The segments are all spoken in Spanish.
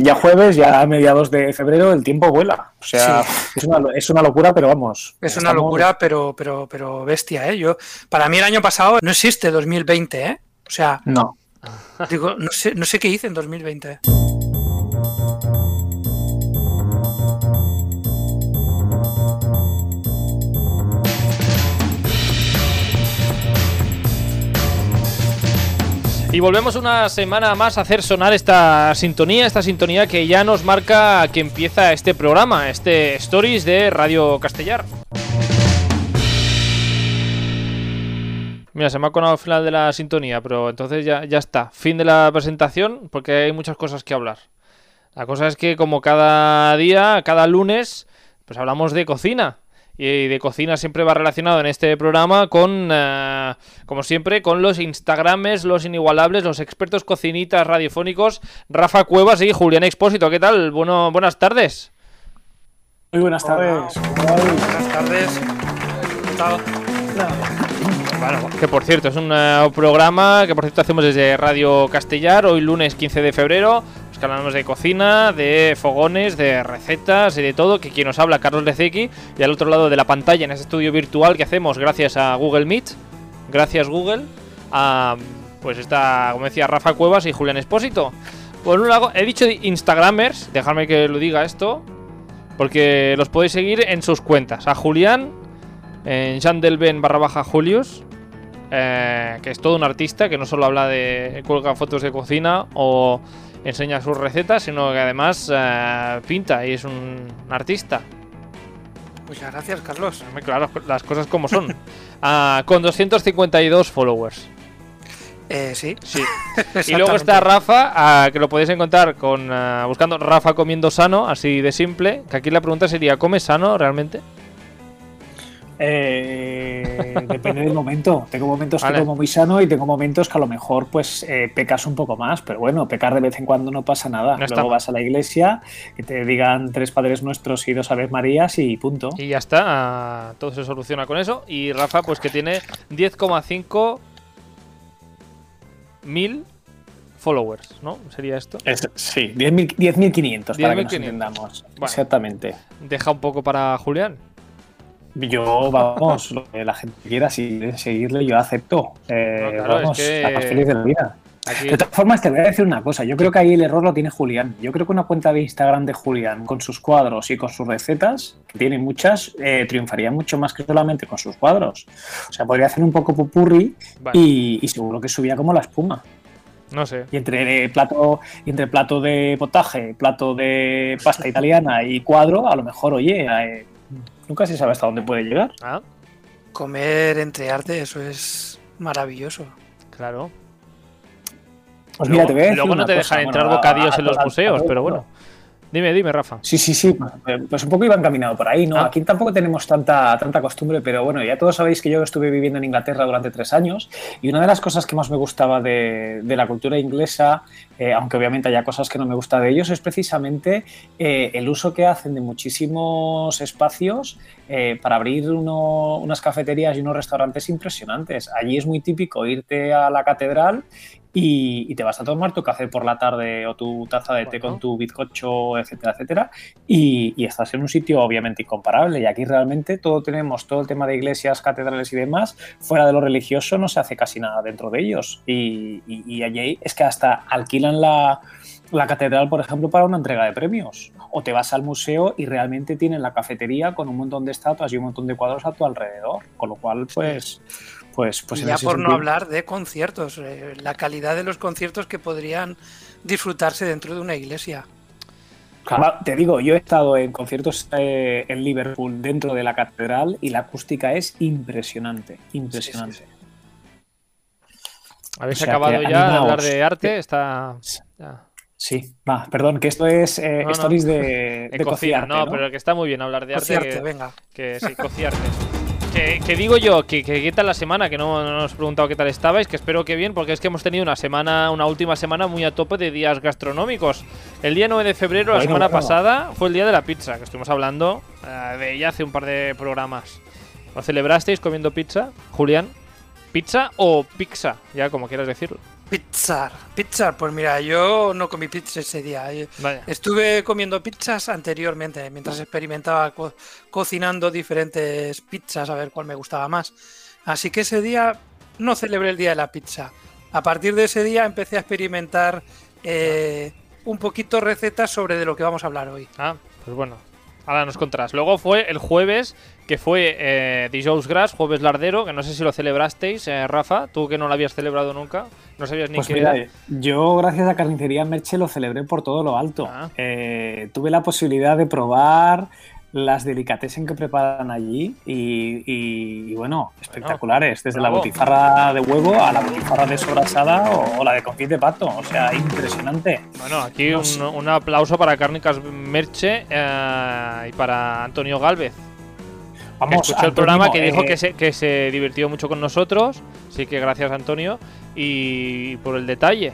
ya jueves, ya a mediados de febrero, el tiempo vuela. O sea, es, una, es, una, locura, pero vamos. Es una locura, pero, pero, pero bestia, ¿eh? Yo, para mí el año pasado no existe 2020, ¿eh? O sea, no. Digo, no sé, no sé qué hice en 2020. Y volvemos una semana más a hacer sonar esta sintonía, esta sintonía que ya nos marca que empieza este programa, este Stories de Radio Castellar. Mira, se me ha conado el final de la sintonía, pero entonces ya, ya está. Fin de la presentación, porque hay muchas cosas que hablar. La cosa es que como cada día, cada lunes, pues hablamos de cocina y de cocina siempre va relacionado en este programa con, eh, como siempre, con los Instagrames, los inigualables, los expertos cocinitas radiofónicos, Rafa Cuevas y Julián Expósito. ¿Qué tal? Bueno, buenas tardes. Muy buenas tardes. Buenas tardes. ¿Qué tal? Bueno, que por cierto, es un eh, programa que por cierto hacemos desde Radio Castellar, hoy lunes 15 de febrero que hablamos de cocina, de fogones, de recetas y de todo, que quien nos habla, Carlos Leceki, y al otro lado de la pantalla, en ese estudio virtual que hacemos gracias a Google Meet, gracias Google, a, pues está, como decía, Rafa Cuevas y Julián Espósito. Por un lado, he dicho Instagramers, dejadme que lo diga esto, porque los podéis seguir en sus cuentas. A Julián, en Jandelben barra baja Julius, eh, que es todo un artista, que no solo habla de cuelga fotos de cocina o enseña sus recetas, sino que además eh, pinta y es un artista. Muchas gracias, Carlos. Claro, las cosas como son. Ah, con 252 followers. Eh, sí. sí. y luego está Rafa, ah, que lo podéis encontrar con ah, buscando Rafa comiendo sano, así de simple. Que aquí la pregunta sería, ¿come sano realmente? Eh, depende del momento. Tengo momentos que como muy sano y tengo momentos que a lo mejor pues eh, pecas un poco más, pero bueno, pecar de vez en cuando no pasa nada. Luego vas a la iglesia, que te digan tres Padres Nuestros y dos Aves Marías y punto. Y ya está, todo se soluciona con eso. Y Rafa pues que tiene 10,5 mil followers, ¿no? ¿Sería esto? sí, 10.500 para que nos entendamos. Exactamente. Deja un poco para Julián. Yo, vamos, lo que la gente quiera, si seguirle, yo acepto. Eh, vamos, la más feliz de la vida. De todas formas, te voy a decir una cosa. Yo creo que ahí el error lo tiene Julián. Yo creo que una cuenta de Instagram de Julián con sus cuadros y con sus recetas, que tiene muchas, eh, triunfaría mucho más que solamente con sus cuadros. O sea, podría hacer un poco pupurri y, seguro que subía como la espuma. No sé. Y entre eh, plato, y entre plato de potaje, plato de pasta italiana y cuadro, a lo mejor, oye, Nunca se sabe hasta dónde puede llegar. Ah. Comer entre arte, eso es maravilloso. Claro. Pues mira, te voy a Luego no te dejan entrar bocadillos en los museos, pero bueno. Dime, dime, Rafa. Sí, sí, sí. Pues un poco iba encaminado por ahí, ¿no? Ah. Aquí tampoco tenemos tanta, tanta costumbre, pero bueno, ya todos sabéis que yo estuve viviendo en Inglaterra durante tres años y una de las cosas que más me gustaba de, la cultura inglesa, eh, aunque obviamente haya cosas que no me gusta de ellos, es precisamente eh, el uso que hacen de muchísimos espacios eh, para abrir unas cafeterías y unos restaurantes impresionantes. Allí es muy típico irte a la catedral y, te vas a tomar tu café por la tarde o tu taza de té con tu bizcocho, etcétera, etcétera, y, estás en un sitio obviamente incomparable. Y aquí realmente todo tenemos, todo el tema de iglesias, catedrales y demás, fuera de lo religioso no se hace casi nada dentro de ellos. Y, allí es que hasta alquilan la, la catedral, por ejemplo, para una entrega de premios. O te vas al museo y realmente tienen la cafetería con un montón de estatuas y un montón de cuadros a tu alrededor. Con lo cual, pues pues, pues ya por no hablar de conciertos, eh, la calidad de los conciertos que podrían disfrutarse dentro de una iglesia. te digo, yo he estado en conciertos eh, en Liverpool dentro de la catedral y la acústica es impresionante, impresionante. ¿Habéis acabado ya de hablar de arte? Está... Sí, va, perdón, que esto es eh, stories de, de, cocinar, no, pero que está muy bien hablar de arte. Que, venga. Que sí, cociarte. Que, digo yo, que, qué tal la semana, que no, nos he preguntado qué tal estabais, que espero que bien, porque es que hemos tenido una semana, una última semana muy a tope de días gastronómicos. El día 9 de febrero, la semana pasada, fue el día de la pizza, que estuvimos hablando eh, de ella hace un par de programas. ¿Lo celebrasteis comiendo pizza, Julián? ¿Pizza o pizza? Ya como quieras decirlo. Pizza, pizza, pues mira, yo no comí pizza ese día. Eh, estuve comiendo pizzas anteriormente, mientras experimentaba cocinando diferentes pizzas a ver cuál me gustaba más. Así que ese día no celebré el día de la pizza. A partir de ese día empecé a experimentar eh, un poquito recetas sobre de lo que vamos a hablar hoy. Ah, pues bueno, ahora nos contarás. Luego fue el jueves que fue eh, Dijous Grass, jueves lardero, que no sé si lo celebrasteis, eh, Rafa, tú que no lo habías celebrado nunca, no sabías ni pues qué era. Yo, gracias a Carnicería Merche, lo celebré por todo lo alto. Ah. Eh, tuve la posibilidad de probar las delicatessen que preparan allí y, bueno, espectaculares, desde la botifarra de huevo a la botifarra de sobrasada o, la de confit de pato, o sea, impresionante. Bueno, aquí un, un aplauso para Cárnicas Merche y para Antonio Galvez, Vamos, escuchó el programa que dijo que, eh, se, que se divirtió mucho con nosotros, así que gracias Antonio y por el detalle.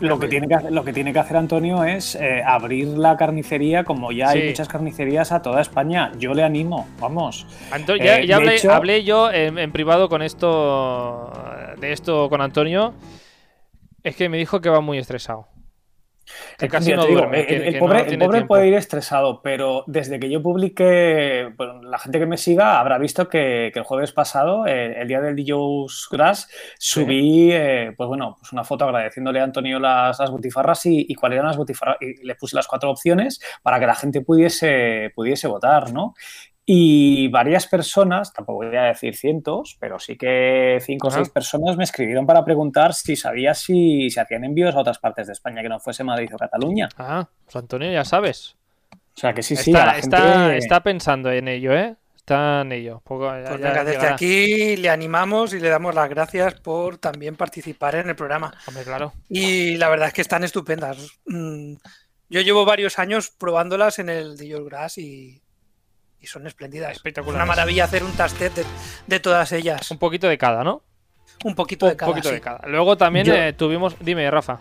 Lo que, tiene que, hacer, lo que tiene que hacer Antonio es eh, abrir la carnicería, como ya hay muchas carnicerías a toda España. Yo le animo, vamos. ya, eh, hablé, yo en, privado con esto, de esto con Antonio. Es que me dijo que va muy estresado. Casi no duerme. el, pobre, puede ir estresado, pero desde que yo publiqué, la gente que me siga habrá visto que, el jueves pasado, eh, el día del DJ's Grass, subí eh, pues bueno, pues una foto agradeciéndole a Antonio las, las butifarras y, y cuáles eran las butifarras. Y le puse las cuatro opciones para que la gente pudiese, pudiese votar, ¿no? Y varias personas, tampoco voy a decir cientos, pero sí que cinco o seis personas me escribieron para preguntar si sabía si se hacían envíos a otras partes de España que no fuese Madrid o Cataluña. Ah, pues Antonio, ya sabes. O sea que sí, sí. Está, está, pensando en ello, ¿eh? Está en ello. pues venga, desde aquí le animamos y le damos las gracias por también participar en el programa. Hombre, claro. Y la verdad es que están estupendas. Mm, yo llevo varios años probándolas en el de Grass y y son espléndidas. Espectacular. Una maravilla hacer un tastet de, todas ellas. Un poquito de cada, ¿no? Un poquito de cada. poquito de cada. Luego también eh, tuvimos. Dime, Rafa.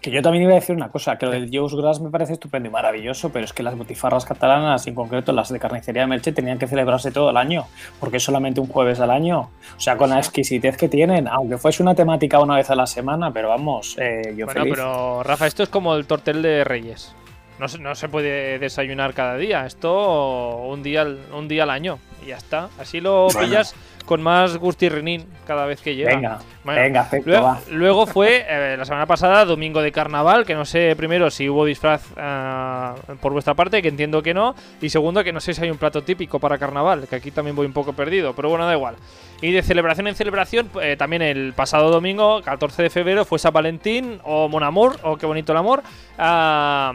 Que yo también iba a decir una cosa, que lo del Joe's Grass me parece estupendo y maravilloso, pero es que las botifarras catalanas, en concreto las de carnicería de Merche, tenían que celebrarse todo el año, porque es solamente un jueves al año. O sea, con la exquisitez que tienen, aunque fuese una temática una vez a la semana, pero vamos, eh, yo bueno, pero Rafa, esto es como el tortel de Reyes. No se, no se puede desayunar cada día. Esto un día, un día al año. Y ya está. Así lo pillas con más gustirrinín cada vez que llega. Venga, venga, luego, fue eh, la semana pasada, domingo de carnaval, que no sé primero si hubo disfraz eh, por vuestra parte, que entiendo que no, y segundo que no sé si hay un plato típico para carnaval, que aquí también voy un poco perdido, pero bueno, da igual. Y de celebración en celebración, eh, también el pasado domingo, 14 de febrero, fue San Valentín, o Mon Amor, o Qué bonito el amor, ah,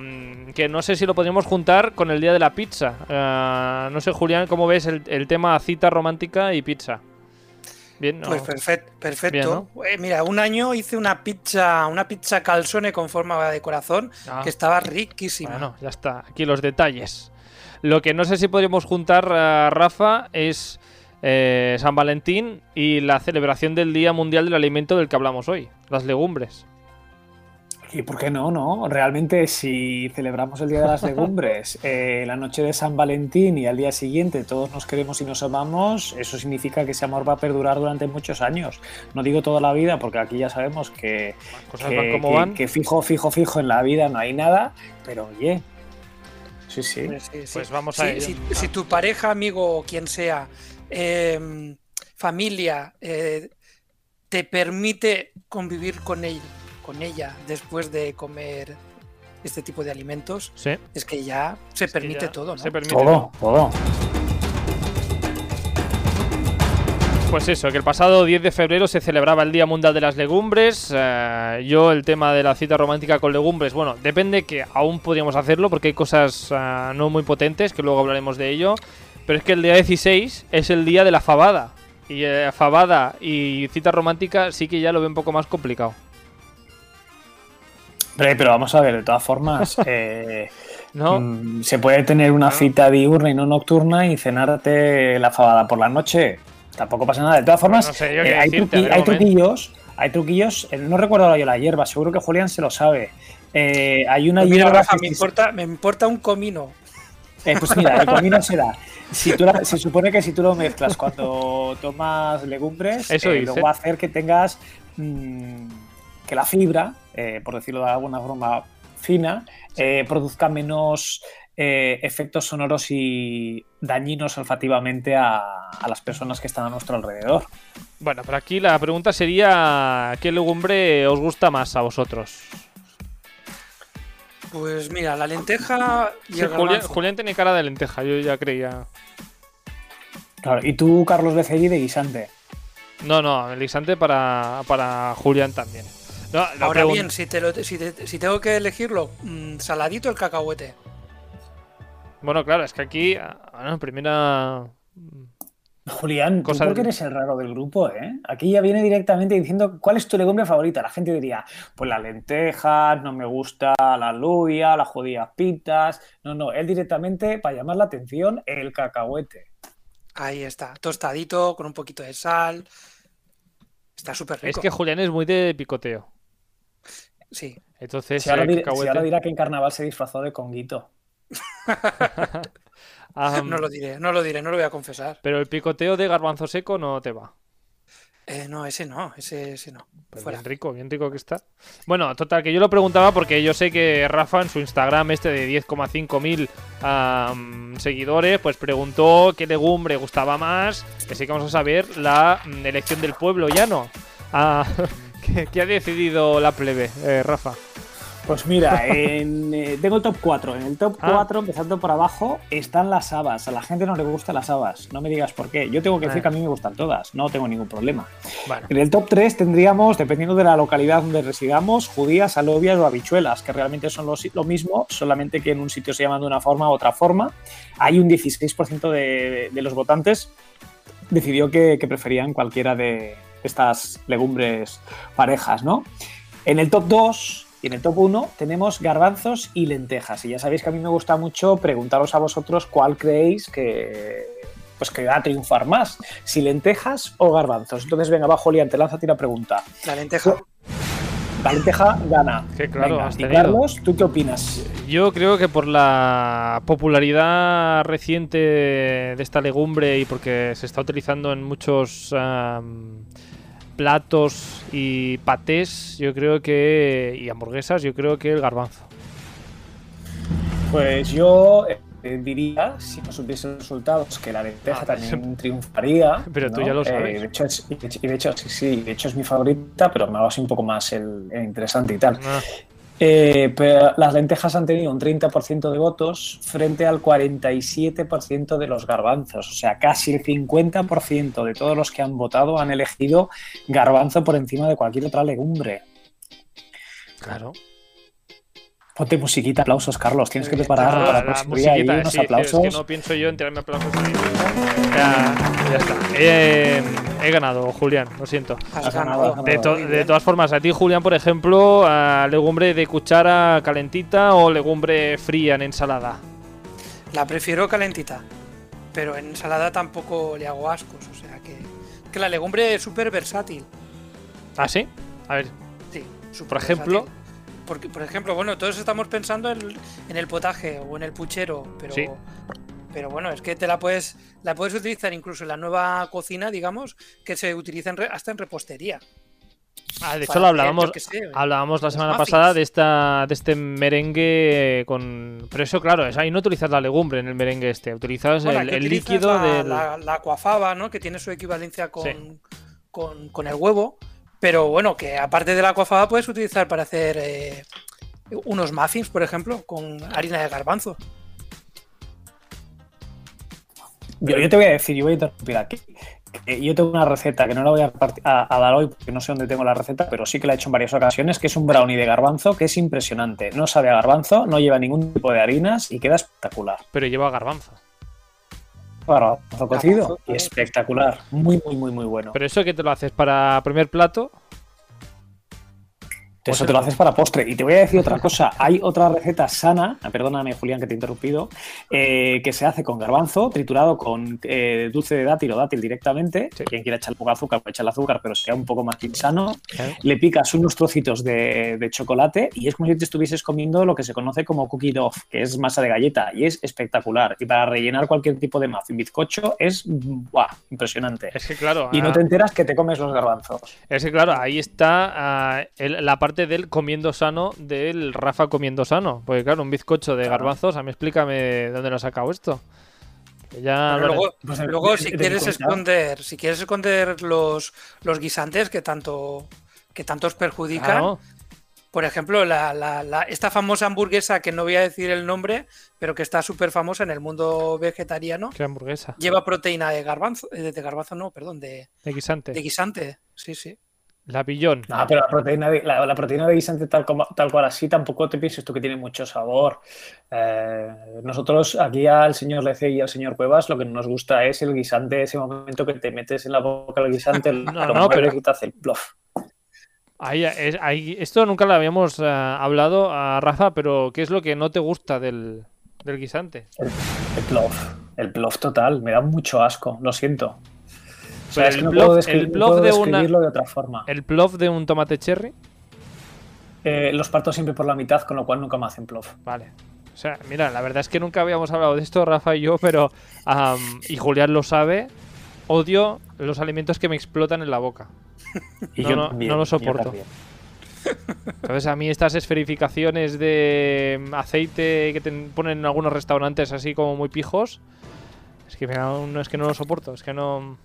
que no sé si lo podríamos juntar con el día de la pizza. Ah, no sé, Julián, ¿cómo ves el tema cita romántica y pizza? Pues perfecto. perfecto. Eh, mira, un año hice una pizza, una pizza calzone con forma de corazón ah. que estaba riquísima. Bueno, ya está. Aquí los detalles. Lo que no sé si podríamos juntar, uh, Rafa, es eh, San Valentín y la celebración del Día Mundial del Alimento del que hablamos hoy, las legumbres. ¿Y por qué no, no? Realmente si celebramos el Día de las Legumbres, eh, la noche de San Valentín y al día siguiente todos nos queremos y nos amamos, eso significa que ese amor va a perdurar durante muchos años. No digo toda la vida, porque aquí ya sabemos que, que, fijo, fijo, fijo en la vida no hay nada, pero oye, sí, sí. Pues, pues vamos a si, si, tu pareja, amigo o quien sea, em, familia, eh, te permite convivir con él con ella después de comer este tipo de alimentos, es que ya se permite todo, ¿no? Se permite todo, todo. Pues eso, que el pasado 10 de febrero se celebraba el Día Mundial de las Legumbres. Eh, yo el tema de la cita romántica con legumbres, bueno, depende que aún podríamos hacerlo porque hay cosas eh, no muy potentes, que luego hablaremos de ello. Pero es que el día 16 es el día de la fabada. Y eh, fabada y cita romántica sí que ya lo veo un poco más complicado pero vamos a ver, de todas formas, eh, ¿No? Mm, se puede tener una cita diurna y no nocturna y cenarte la fabada por la noche. Tampoco pasa nada. De todas formas, eh, hay, truquillos. Hay truquillos. Eh, no recuerdo ahora yo la hierba, seguro que Julián se lo sabe. hay una pues hierba. me, importa, me importa un comino. pues mira, el comino será. Si se supone que si tú lo mezclas cuando tomas legumbres, Eso luego va a hacer que tengas. Mm, que la fibra, eh, por decirlo de alguna forma fina, eh, produzca menos eh, efectos sonoros y dañinos olfativamente a, las personas que están a nuestro alrededor. Bueno, pero aquí la pregunta sería, ¿qué legumbre os gusta más a vosotros? Pues mira, la lenteja y Julián, tiene cara de lenteja, yo ya creía. Claro, y tú, Carlos Becerri, de guisante. No, no, el guisante para, para Julián también. Ahora bien, si, si, tengo que elegirlo, mm, saladito el cacahuete. Bueno, claro, es que aquí, bueno, primera. Julián, ¿tú por qué eres el raro del grupo, ¿eh? Aquí ya viene directamente diciendo cuál es tu legumbre favorita. La gente diría, pues las lentejas, no me gusta la lubia, las judías pitas. No, no, él directamente, para llamar la atención, el cacahuete. Ahí está, tostadito, con un poquito de sal. Está súper rico. Es que Julián es muy de picoteo. Sí. Entonces, si ahora, dirá, que en carnaval se disfrazó de conguito. no lo diré, no lo diré, no lo voy a confesar. Pero el picoteo de garbanzo seco no te va. Eh, no, ese no, ese, ese no. Pues bien rico, bien rico que está. Bueno, total, que yo lo preguntaba porque yo sé que Rafa en su Instagram, este de 10,5 mil seguidores, pues preguntó qué legumbre gustaba más. Que sí que vamos a saber la mm, elección del pueblo llano. Ah, ¿qué, ha decidido la plebe, eh, Rafa? Pues mira, eh, tengo el top 4. En el top 4, ah. empezando por abajo, están las habas. A la gente no le gustan las habas. No me digas por qué. Yo tengo que decir ah. que a mí me gustan todas. No tengo ningún problema. En el top 3 tendríamos, dependiendo de la localidad donde residamos, judías, alobias o habichuelas, que realmente son lo mismo, solamente que en un sitio se llaman de una forma u otra forma. Hay un 16% de, los votantes decidió que, que preferían cualquiera de estas legumbres parejas, ¿no? En el top 2 y en el top 1 tenemos garbanzos y lentejas. Y ya sabéis que a mí me gusta mucho preguntaros a vosotros cuál creéis que, pues que va a triunfar más, si lentejas o garbanzos. Entonces, venga, abajo, Lian, te lánzate una pregunta. La lenteja. La lenteja gana. Que claro, y Carlos, ¿tú qué opinas? Yo creo que por la popularidad reciente de esta legumbre y porque se está utilizando en muchos platos y patés, yo creo que. y hamburguesas, yo creo que el garbanzo. Pues yo eh, diría, si no supiese los resultados, que la lenteja ah, también triunfaría. Pero tú ya lo sabes. Eh, de hecho, es, y de hecho, sí, sí, de hecho es mi favorita, pero me hago así un poco más el, interesante y tal. Ah. Eh, pero las lentejas han tenido un 30% de votos frente al 47% de los garbanzos. O sea, casi el 50% de todos los que han votado han elegido garbanzo por encima de cualquier otra legumbre. Claro. Ponte musiquita, aplausos, Carlos. Tienes que preparar la, la próxima musiquita, unos aplausos. Es que no pienso yo en tirarme aplausos. Ya, ya está. he ganado, Julián, lo siento. Has ganado, de, de, todas formas, a ti, Julián, por ejemplo, legumbre de cuchara calentita o legumbre fría en ensalada. La prefiero calentita, pero en ensalada tampoco le hago ascos. O sea que, que la legumbre es súper versátil. ¿Ah, sí? A ver. Sí, Por ejemplo. Porque, por ejemplo, bueno, todos estamos pensando en, el potaje o en el puchero, pero, pero bueno, es que te la puedes, la puedes utilizar incluso en la nueva cocina, digamos, que se utiliza hasta en repostería. Ah, de hecho lo hablábamos, hablábamos la semana pasada de esta de este merengue con pero eso claro, es ahí no utilizas la legumbre en el merengue este, utilizas el, líquido de la, la, aquafaba, ¿no? Que tiene su equivalencia con, con, con el huevo pero bueno, que aparte de la coafada puedes utilizar para hacer eh, unos muffins, por ejemplo, con harina de garbanzo. Yo, te voy a decir, yo voy a interrumpir aquí. yo tengo una receta que no la voy a, dar hoy porque no sé dónde tengo la receta, pero sí que la he hecho en varias ocasiones, que es un brownie de garbanzo que es impresionante. No sabe a garbanzo, no lleva ningún tipo de harinas y queda espectacular. Pero lleva garbanzo. Garbanzo cocido. espectacular. Muy, muy, muy, muy bueno. ¿Pero eso que te lo haces para primer plato? Eso pues te lo haces para postre. Y te voy a decir otra cosa. Hay otra receta sana, perdóname Julián que te he interrumpido, eh, que se hace con garbanzo triturado con eh, dulce de dátil o dátil directamente. Quien quiera echar poco azúcar puede echar el azúcar, pero sea un poco más insano. Le picas unos trocitos de, chocolate y es como si te estuvieses comiendo lo que se conoce como cookie dough, que es masa de galleta y es espectacular. Y para rellenar cualquier tipo de muffin bizcocho es ¡buah! impresionante. Es que claro. Y no ah, te enteras que te comes los garbanzos. Es que claro, ahí está ah, la parte del comiendo sano del Rafa comiendo sano. Porque claro, un bizcocho de garbanzos, a mí explícame dónde lo ha sacado esto. Ya luego, pues, luego si quieres esconder, si quieres esconder los, los guisantes que tanto que tantos perjudican. Por ejemplo, la, esta famosa hamburguesa, que no voy a decir el nombre, pero que está súper famosa en el mundo vegetariano. ¿Qué hamburguesa? Lleva proteína de garbanzo, de, de garbanzo no, perdón, de, de guisante. De guisante, sí, sí. La billón. No, pero la proteína de, la, proteína de guisante tal, como, tal cual así tampoco te pienses tú que tiene mucho sabor. Eh, nosotros aquí al señor Lece y al señor Cuevas lo que nos gusta es el guisante, ese momento que te metes en la boca el guisante, no, no, pero... y te hace el bluff. Ahí, ahí, esto nunca lo habíamos eh, hablado a Rafa, pero ¿qué es lo que no te gusta del, del guisante? El, el bluff, el bluff total, me da mucho asco, lo siento el, bluff, de una, de otra forma. ¿El bluff de un tomate cherry? Eh, los parto siempre por la mitad, con lo cual nunca me hacen bluff. Vale. O sea, mira, la verdad es que nunca habíamos hablado de esto, Rafa y yo, pero. y Julián lo sabe. Odio los alimentos que me explotan en la boca. y no, yo no, no lo soporto. Entonces a mí estas esferificaciones de aceite que te ponen en algunos restaurantes así como muy pijos, es que, es que no lo soporto, es que no...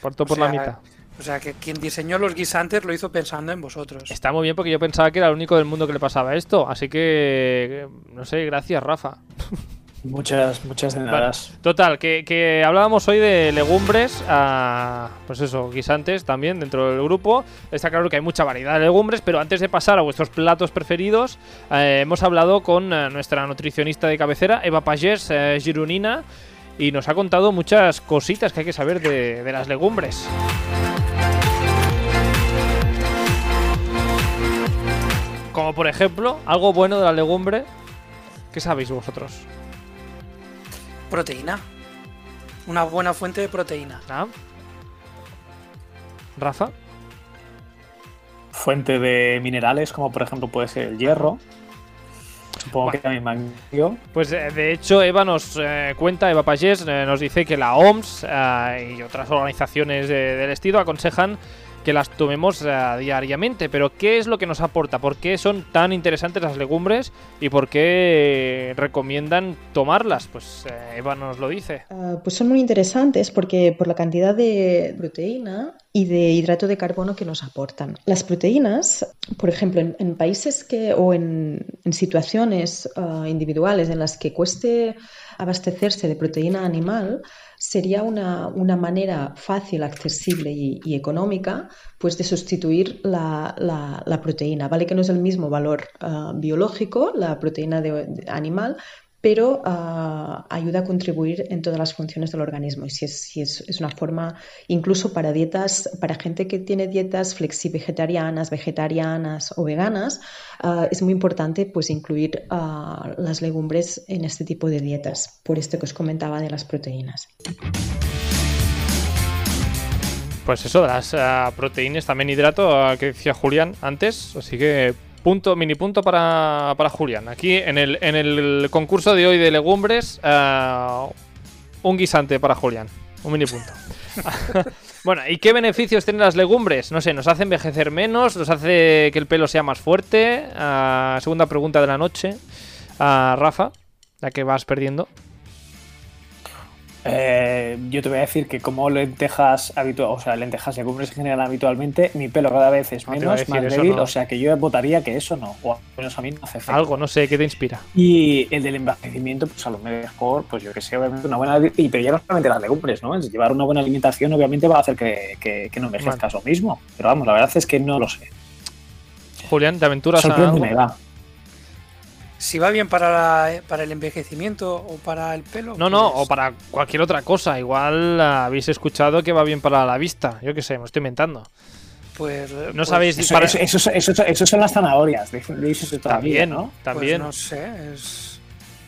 Parto por la mitad. O sea, que quien diseñó los guisantes lo hizo pensando en vosotros. Está muy bien porque yo pensaba que era el único del mundo que le pasaba esto. Así que, no sé, gracias, Rafa. Muchas, muchas de nada. total, que, hablábamos hoy de legumbres, ah, pues eso, guisantes también dentro del grupo. Está claro que hay mucha variedad de legumbres, pero antes de pasar a vuestros platos preferidos, eh, hemos hablado con eh, nuestra nutricionista de cabecera, Eva Pagés eh, Girunina y nos ha contado muchas cositas que hay que saber de, las legumbres. Como por ejemplo, algo bueno de la legumbre. ¿Qué sabéis vosotros? Proteína. Una buena fuente de proteína. ¿Ah? ¿Rafa? Fuente de minerales, como por ejemplo puede ser el hierro. Supongo que también Pues eh, de hecho, Eva nos eh, cuenta, Eva Pagés, eh, nos dice que la OMS y otras organizaciones del estilo aconsejan que las tomemos diariamente. Pero ¿qué es lo que nos aporta? ¿Por qué son tan interesantes las legumbres y por qué recomiendan tomarlas? Pues Eva nos lo dice. Ah, pues son muy interesantes porque por la cantidad de proteína y de hidrato de carbono que nos aportan. Las proteínas, por ejemplo, en, países que o en, situaciones ah, individuales en las que cueste abastecerse de proteína animal, sería una, manera fácil, accesible y, económica pues de sustituir la, proteína. Vale que no es el mismo valor ah, biológico, la proteína de animal, pero ah, ayuda a contribuir en todas las funciones del organismo. Y si es, es, una forma, incluso para dietas, para gente que tiene dietas flexi-vegetarianas, vegetarianas o veganas, ah, es muy importante pues, incluir ah, las legumbres en este tipo de dietas, por esto que os comentaba de las proteínas. Pues eso, las proteínas, también hidrato, que decía Julián antes, así que Punto, mini punto para, Julián. Aquí en el, en el concurso de hoy de legumbres, eh, un guisante para Julián. Un mini punto. bueno, ¿y qué beneficios tienen las legumbres? No sé, ¿nos hace envejecer menos? ¿Nos hace que el pelo sea más fuerte? Eh, segunda pregunta de la noche. eh, Rafa, la que vas perdiendo. Eh, yo te voy a decir que como lentejas habitual, o sea, lentejas y legumbres en general habitualmente, mi pelo cada vez es menos, más débil, o sea que yo votaría que eso no, o al menos a mí no hace efecto. Algo, no sé, ¿qué te inspira? Y el del envejecimiento, pues a lo mejor, pues yo que sé, obviamente una buena, y, pero ya no solamente las legumbres, ¿no? llevar una buena alimentación obviamente va a hacer que, no envejezcas lo mismo, pero vamos, la verdad es que no lo sé. Julián, ¿te aventuras a algo? Si va bien para, para el envejecimiento o para el pelo. No, no, pues o para cualquier otra cosa. Igual habéis escuchado que va bien para la vista. Yo qué sé, me estoy inventando. Pues. No pues, sabéis. Eso, eso, eso, son las zanahorias. También, ¿no? También. Pues no sé. Es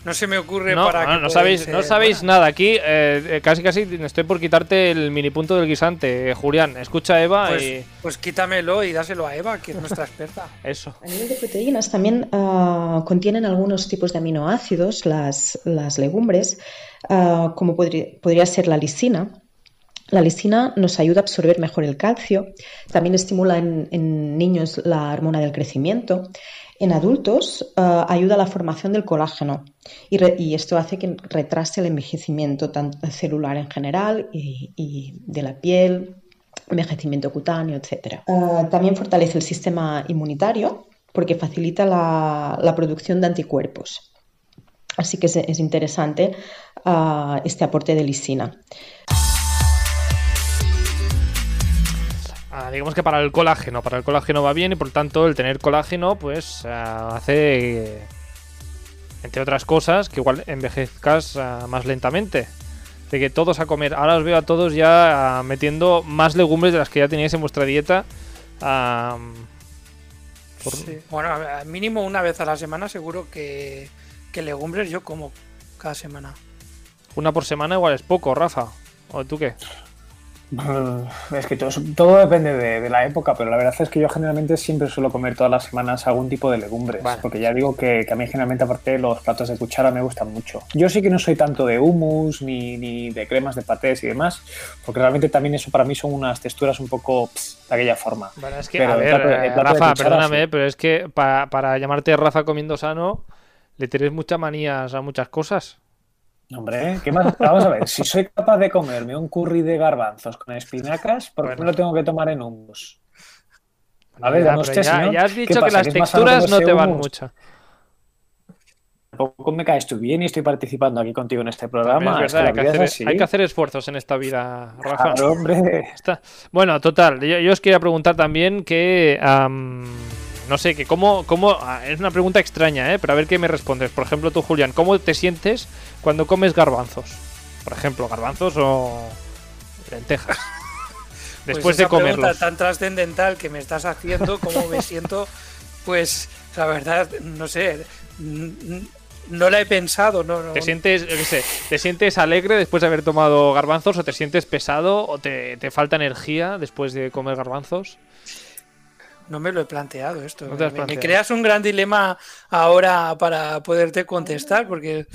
no se me ocurre para no, no sabéis, no sabéis nada. Aquí eh, eh, casi casi estoy por quitarte el mini punto del guisante. Eh, Julián, escucha a Eva pues, y... Pues quítamelo y dáselo a Eva, que es nuestra experta. Eso. A nivel de proteínas también ah, contienen algunos tipos de aminoácidos las, las legumbres, ah, como podría, podría ser la lisina, la lisina nos ayuda a absorber mejor el calcio, también estimula en, en niños la hormona del crecimiento en adultos eh, ayuda a la formación del colágeno y, esto hace que retrase el envejecimiento celular en general y, de la piel, envejecimiento cutáneo, etc. Eh, también fortalece el sistema inmunitario porque facilita la, producción de anticuerpos. Así que es, interesante eh, este aporte de lisina. Digamos que para el colágeno, para el colágeno va bien y por tanto el tener colágeno pues eh, hace, entre otras cosas, que igual envejezcas eh, más lentamente. De que todos a comer, ahora os veo a todos ya metiendo más legumbres de las que ya teníais en vuestra dieta. Bueno, mínimo una vez a la semana seguro que, que legumbres yo como cada semana. Una por semana igual es poco, Rafa. ¿O tú qué? Es que todo, todo depende de, la época, pero la verdad es que yo generalmente siempre suelo comer todas las semanas algún tipo de legumbres, porque ya digo que, a mí generalmente aparte los platos de cuchara me gustan mucho. Yo sí que no soy tanto de hummus ni, ni de cremas de patés y demás, porque realmente también eso para mí son unas texturas un poco de aquella forma. Bueno, es que, a ver, eh, Rafa, perdóname, pero es que para, para llamarte Rafa comiendo sano, le tienes muchas manías a muchas cosas. Hombre, ¿qué más? Vamos a ver, si soy capaz de comerme un curry de garbanzos con espinacas, ¿por qué no lo tengo que tomar en hummus? A ver, ya, ya, ya, has dicho que las texturas no te van mucho. Tampoco me caes tú bien y estoy participando aquí contigo en este programa. Es verdad, hay, que hacer, esfuerzos en esta vida, Rafa. hombre. Bueno, total, yo, os quería preguntar también que no sé, que cómo, cómo, ah, es una pregunta extraña, ¿eh? pero a ver qué me respondes. Por ejemplo, tú, Julián, ¿cómo te sientes cuando comes garbanzos? Por ejemplo, garbanzos o lentejas. Pues Después de comerlos. pregunta tan trascendental que me estás haciendo, ¿cómo me siento? Pues la verdad, no sé, no la he pensado, no, ¿Te sientes, te sientes alegre después de haber tomado garbanzos o te sientes pesado o te, te falta energía después de comer garbanzos? No me lo he planteado esto. me, creas un gran dilema ahora para poderte contestar, porque.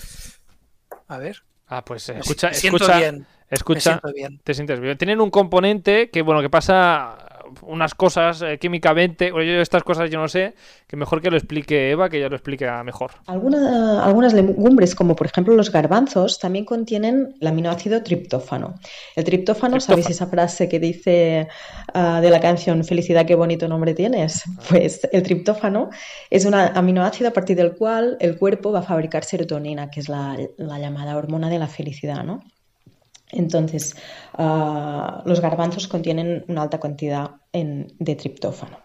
A ver. Ah, pues escucha, escucha, bien. escucha, bien. te sientes bien. Tienen un componente que, bueno, que pasa unas cosas eh, químicamente, o yo estas cosas yo no sé, que mejor que lo explique Eva, que ya lo explique mejor. algunas legumbres, como por ejemplo los garbanzos, también contienen el aminoácido triptófano. El triptófano, ¿sabéis esa frase que dice ah, de la canción Felicidad, qué bonito nombre tienes? Ah. Pues el triptófano es un aminoácido a partir del cual el cuerpo va a fabricar serotonina, que es la, la llamada hormona de la felicidad, ¿no? Entonces, ah, los garbanzos contienen una alta cantidad de triptófano.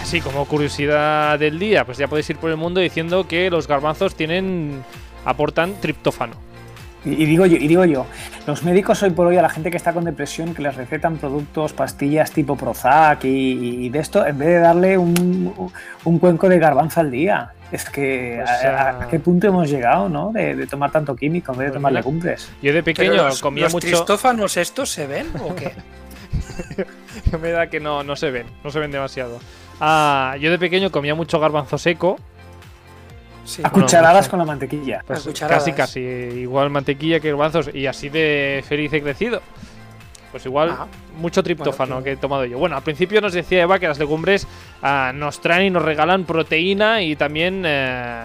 Así como curiosidad del día, pues ya podéis ir por el mundo diciendo que los garbanzos tienen aportan triptófano. Y, digo yo, y digo yo, los médicos hoy por hoy a la gente que está con depresión que les recetan productos, pastillas tipo Prozac y, de esto, en vez de darle un, cuenco de garbanzo al día. Es que a, qué punto hemos llegado, ¿no? De, tomar tanto químico en vez de tomar legumbres. Yo de pequeño comía mucho. ¿Los tristófanos estos se ven o qué? me da que no, no se ven, no se ven demasiado. Ah, yo de pequeño comía mucho garbanzo seco a cucharadas con la mantequilla. Pues casi, casi. Igual mantequilla que garbanzos y así de feliz he crecido. Pues igual mucho triptófano que he tomado yo. Bueno, al principio nos decía Eva que las legumbres ah, nos traen y nos regalan proteína y también, eh,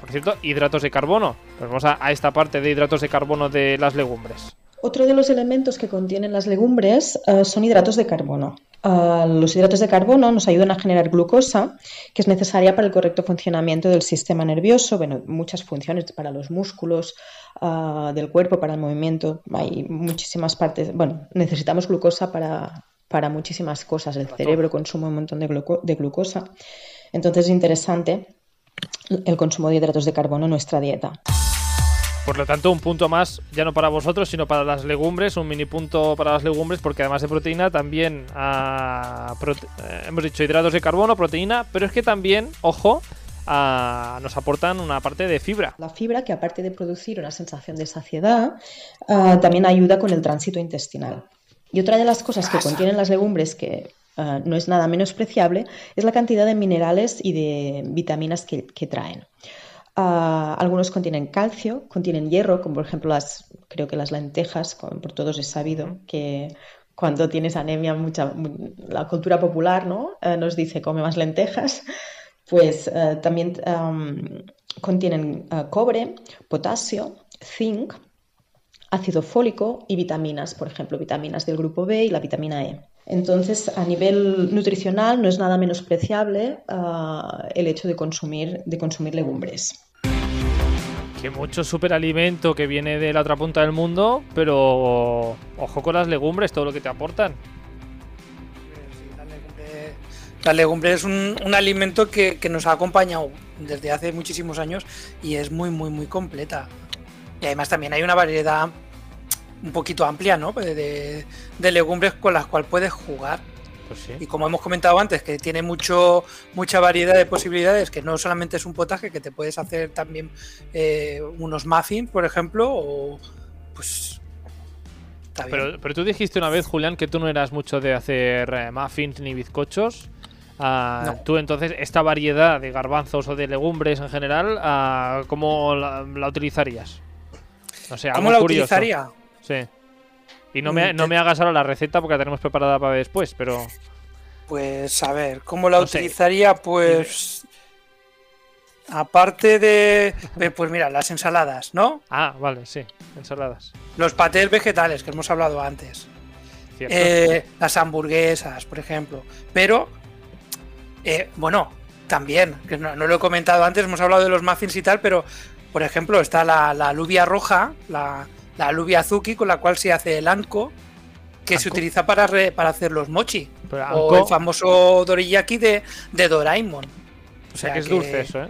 por cierto, hidratos de carbono. Pues vamos a esta parte de hidratos de carbono de las legumbres. Otro de los elementos que contienen las legumbres eh, son hidratos de carbono. Eh, los hidratos de carbono nos ayudan a generar glucosa, que es necesaria para el correcto funcionamiento del sistema nervioso, bueno, muchas funciones para los músculos eh, del cuerpo, para el movimiento, hay muchísimas partes. Bueno, necesitamos glucosa para, para muchísimas cosas. El cerebro consume un montón de, de glucosa. Entonces es interesante el consumo de hidratos de carbono en nuestra dieta. Por lo tanto, un punto más, ya no para vosotros, sino para las legumbres, un mini punto para las legumbres, porque además de proteína, también ah, eh, hemos dicho hidratos de carbono, proteína, pero es que también, ojo, ah, nos aportan una parte de fibra. La fibra, que aparte de producir una sensación de saciedad, ah, también ayuda con el tránsito intestinal. Y otra de las cosas que contienen las legumbres que no es nada menospreciable es la cantidad de minerales y de vitaminas que traen. Ah, algunos contienen calcio, contienen hierro, como por ejemplo las, creo que las lentejas, por todos es sabido que cuando tienes anemia, mucha, la cultura popular ¿no? Eh, nos dice come más lentejas, pues eh, también contienen eh, cobre, potasio, zinc, ácido fólico y vitaminas, por ejemplo, vitaminas del grupo B y la vitamina E. Entonces, a nivel nutricional no es nada menospreciable ah, el hecho de consumir, de consumir legumbres. Que mucho superalimento que viene de la otra punta del mundo, pero ojo con las legumbres, todo lo que te aportan. la legumbre es un, alimento que, nos ha acompañado desde hace muchísimos años y es muy, muy, muy completa. Y además también hay una variedad un poquito amplia, ¿no? De, legumbres con las cuales puedes jugar. Pues y como hemos comentado antes, que tiene mucho, mucha variedad de posibilidades, que no solamente es un potaje, que te puedes hacer también eh, unos muffins, por ejemplo, o pues pero, pero, tú dijiste una vez, Julián, que tú no eras mucho de hacer eh, muffins ni bizcochos. Ah, tú entonces, esta variedad de garbanzos o de legumbres en general, ah, ¿cómo la, utilizarías? O sea, ¿Cómo la utilizaría? Sí. Y no me, no me hagas ahora la receta porque la tenemos preparada para después, pero. Pues a ver, ¿cómo la utilizaría? Pues. Aparte de. Pues mira, las ensaladas, ¿no? Ah, vale, sí, ensaladas. Los patés vegetales que hemos hablado antes. Eh, las hamburguesas, por ejemplo. Pero, eh, bueno, también, que no, lo he comentado antes, hemos hablado de los muffins y tal, pero, por ejemplo, está la, la alubia roja, la, la alubia azuki con la cual se hace el anko, que se utiliza para, para hacer los mochi. o el famoso doriyaki de, de Doraemon. O sea, que es dulce eso, ¿eh?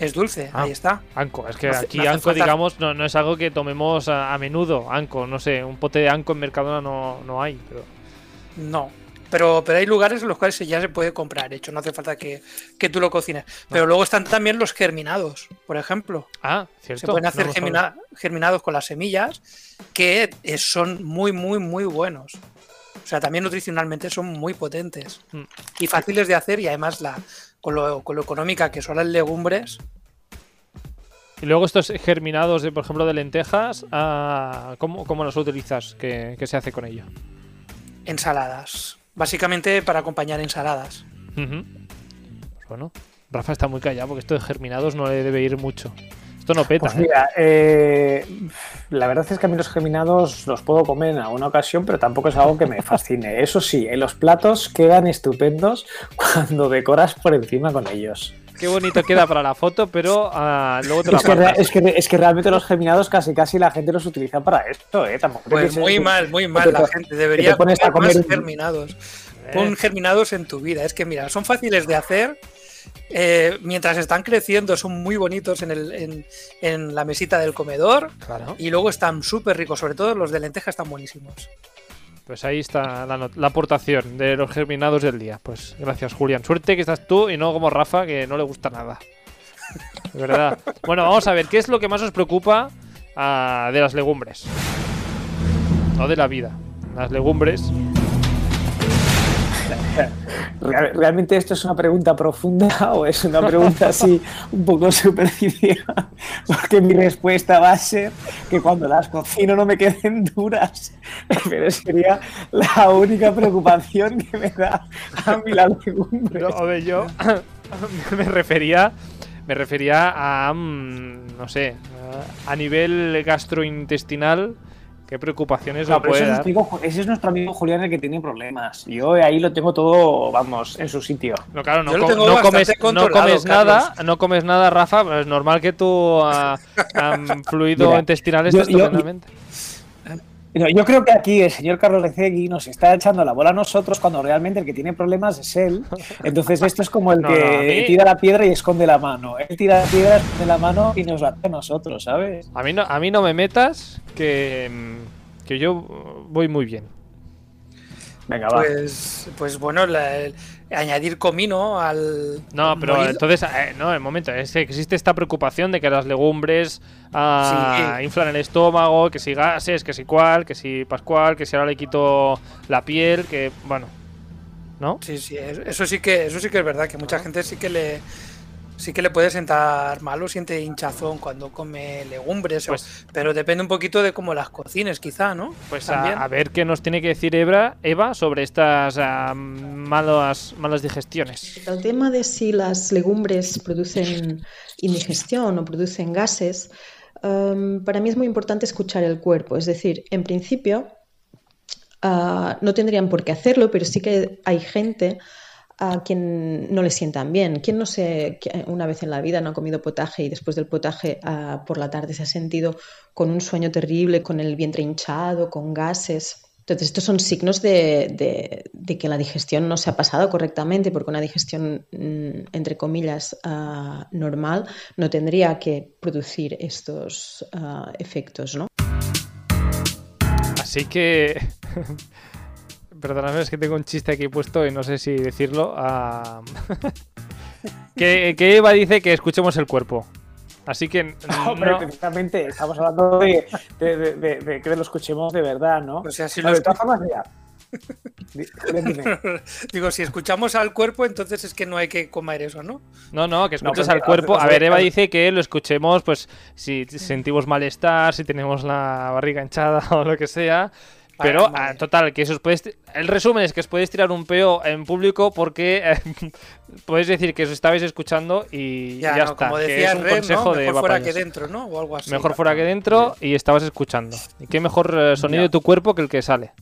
Es dulce, ah, ahí está. Anko, es que aquí anko, digamos, no, no, es algo que tomemos a, menudo. Anko, no sé, un pote de anko en Mercadona no, no hay. Pero... No, pero, pero hay lugares en los cuales ya se puede comprar, hecho, no hace falta que, tú lo cocines. Pero luego están también los germinados, por ejemplo. Ah, cierto. Se pueden hacer germinados con las semillas, que eh, son muy, muy, muy buenos. O sea, también nutricionalmente son muy potentes mm. y fáciles de hacer y además la, con, lo, con lo económica que son las legumbres, y luego estos germinados, de, por ejemplo, de lentejas, ah, ¿cómo, ¿cómo, los utilizas? ¿Qué, ¿Qué, se hace con ello? Ensaladas. Básicamente para acompañar ensaladas. Pues bueno, Rafa está muy callado porque esto de germinados no le debe ir mucho. Esto no peta. Pues mira, ¿eh? Eh, la verdad es que a mí los germinados los puedo comer en alguna ocasión, pero tampoco es algo que me fascine. Eso sí, en los platos quedan estupendos cuando decoras por encima con ellos. Qué bonito queda para la foto, pero uh, luego te lo es que, es, que, es que, realmente los geminados casi casi la gente los utiliza para esto, ¿eh? Tampoco pues muy mal, muy mal la gente. Debería poner más germinados. Eh. Pon germinados en tu vida. Es que mira, son fáciles de hacer. Eh, mientras están creciendo son muy bonitos en, el, en, en la mesita del comedor claro. y luego están súper ricos, sobre todo los de lenteja están buenísimos. Pues ahí está la, aportación de los germinados del día. Pues gracias, Julián. Suerte que estás tú y no como Rafa, que no le gusta nada. De verdad. Bueno, vamos a ver, ¿qué es lo que más os preocupa ah, de las legumbres? No de la vida. Las legumbres ¿Realmente esto es una pregunta profunda o es una pregunta así un poco superficial? Porque mi respuesta va a ser que cuando las cocino no me queden duras. Pero sería la única preocupación que me da a mí la legumbre. No, yo me refería me refería a mm, no sé, a nivel gastrointestinal ¿Qué preocupaciones no, puede ese es nuestro amigo Julián el que tiene problemas. Yo ahí lo tengo todo, vamos, en su sitio. No, claro, no, comes, no comes nada, no comes nada, Rafa. Es normal que tu uh, fluido intestinal esté Yo creo que aquí el señor Carlos Lecegui nos está echando la bola a nosotros cuando realmente el que tiene problemas es él. Entonces esto es como el que tira la piedra y esconde la mano. Él tira la piedra, esconde la mano y nos la hace a nosotros, ¿sabes? A mí no, a mí no me metas que, que yo voy muy bien. Venga, va. Pues, pues bueno, añadir comino al. No, pero entonces, eh, no, el momento, es que existe esta preocupación de que las legumbres ah, inflan el estómago, que si gases, que si cual, que si pascual, que si ahora le quito la piel, que bueno. ¿No? Sí, sí, eso sí que, eso sí que es verdad, que mucha gente sí que le sí que le puede sentar mal o siente hinchazón cuando come legumbres, pues, pero depende un poquito de cómo las cocines, quizá, ¿no? Pues a, ver qué nos tiene que decir Eva, Eva sobre estas ah, malas, malas digestiones. El tema de si las legumbres producen indigestión o producen gases, em, para mí es muy importante escuchar el cuerpo, es decir, en principio ah, no tendrían por qué hacerlo, pero sí que hay gente a quien no le sientan bien. ¿Quién no sé, una vez en la vida no ha comido potaje y después del potaje ah, por la tarde se ha sentido con un sueño terrible, con el vientre hinchado, con gases? Entonces, estos son signos de, que la digestión no se ha pasado correctamente, porque una digestión, mm, entre comillas, ah, normal no tendría que producir estos ah, efectos, ¿no? Así que perdóname, es que tengo un chiste aquí puesto y no sé si decirlo. que, Eva dice que escuchemos el cuerpo. Así que. No, precisamente estamos hablando de, que lo escuchemos de verdad, ¿no? O sea, si lo de Digo, si escuchamos al cuerpo, entonces es que no hay que comer eso, ¿no? No, no, que escuches al cuerpo. A ver, Eva dice que lo escuchemos, pues, si sentimos malestar, si tenemos la barriga hinchada o lo que sea. Pero, ah, total, que eso puedes. El resumen es que os podéis tirar un peo en público porque eh, podéis decir que os estabais escuchando y ya, está. Como decía es un consejo Mejor fuera que dentro, ¿no? O algo así. Mejor fuera que dentro y estabas escuchando. Y qué mejor eh, sonido de tu cuerpo que el que sale.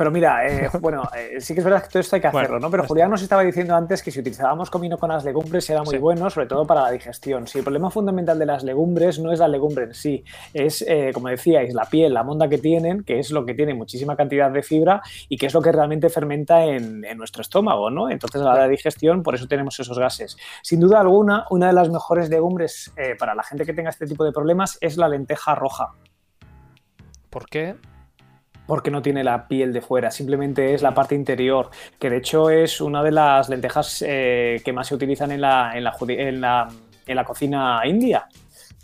Pero mira, eh, bueno, eh, sí que es verdad que todo esto hay que hacerlo, ¿no? Pero Julián nos estaba diciendo antes que si utilizábamos comino con las legumbres era muy bueno, sobre todo para la digestión. Sí, el problema fundamental de las legumbres no es la legumbre en sí, es, eh, como decíais, la piel, la monda que tienen, que es lo que tiene muchísima cantidad de fibra y que es lo que realmente fermenta en, nuestro estómago, ¿no? Entonces, a la digestión, por eso tenemos esos gases. Sin duda alguna, una de las mejores legumbres para la gente que tenga este tipo de problemas es la lenteja roja. ¿Por qué? Porque no tiene la piel de fuera, simplemente es la parte interior, que de hecho es una de las lentejas eh, que más se utilizan en la, en la, en la, cocina india.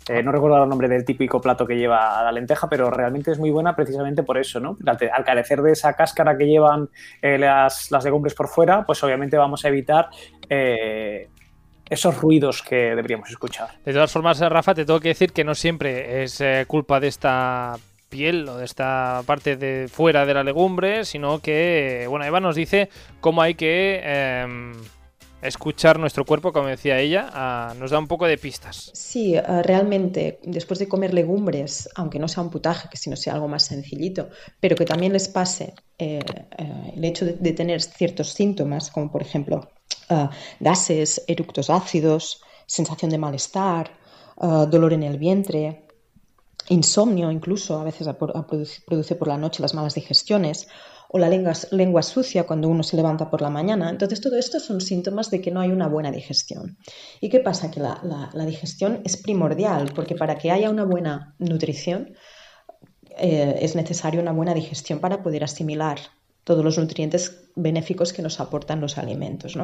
Eh, no recuerdo el nombre del típico plato que lleva la lenteja, pero realmente es muy buena precisamente por eso, ¿no? Al, carecer de esa cáscara que llevan eh, las, las, legumbres por fuera, pues obviamente vamos a evitar esos ruidos que deberíamos escuchar. De todas formas, Rafa, te tengo que decir que no siempre es culpa de esta piel o de esta parte de fuera de la legumbre, sino que, bueno, Eva nos dice cómo hay que em, escuchar nuestro cuerpo, como decía ella, nos da un poco de pistas. Sí, eh, realmente, después de comer legumbres, aunque no sea un putaje, que si no sea algo más sencillito, pero que también les pase eh, eh, el hecho de, tener ciertos síntomas, como por ejemplo gases, eructos ácidos, sensación de malestar, dolor en el vientre, insomnio incluso, a veces produce por la noche las malas digestiones, o la lengua, sucia cuando uno se levanta por la mañana. Entonces, todo esto son síntomas de que no hay una buena digestión. ¿Y qué pasa? Que la, digestión es primordial, porque para que haya una buena nutrición eh, es necesaria una buena digestión para poder asimilar todos los nutrientes benéficos que nos aportan los alimentos.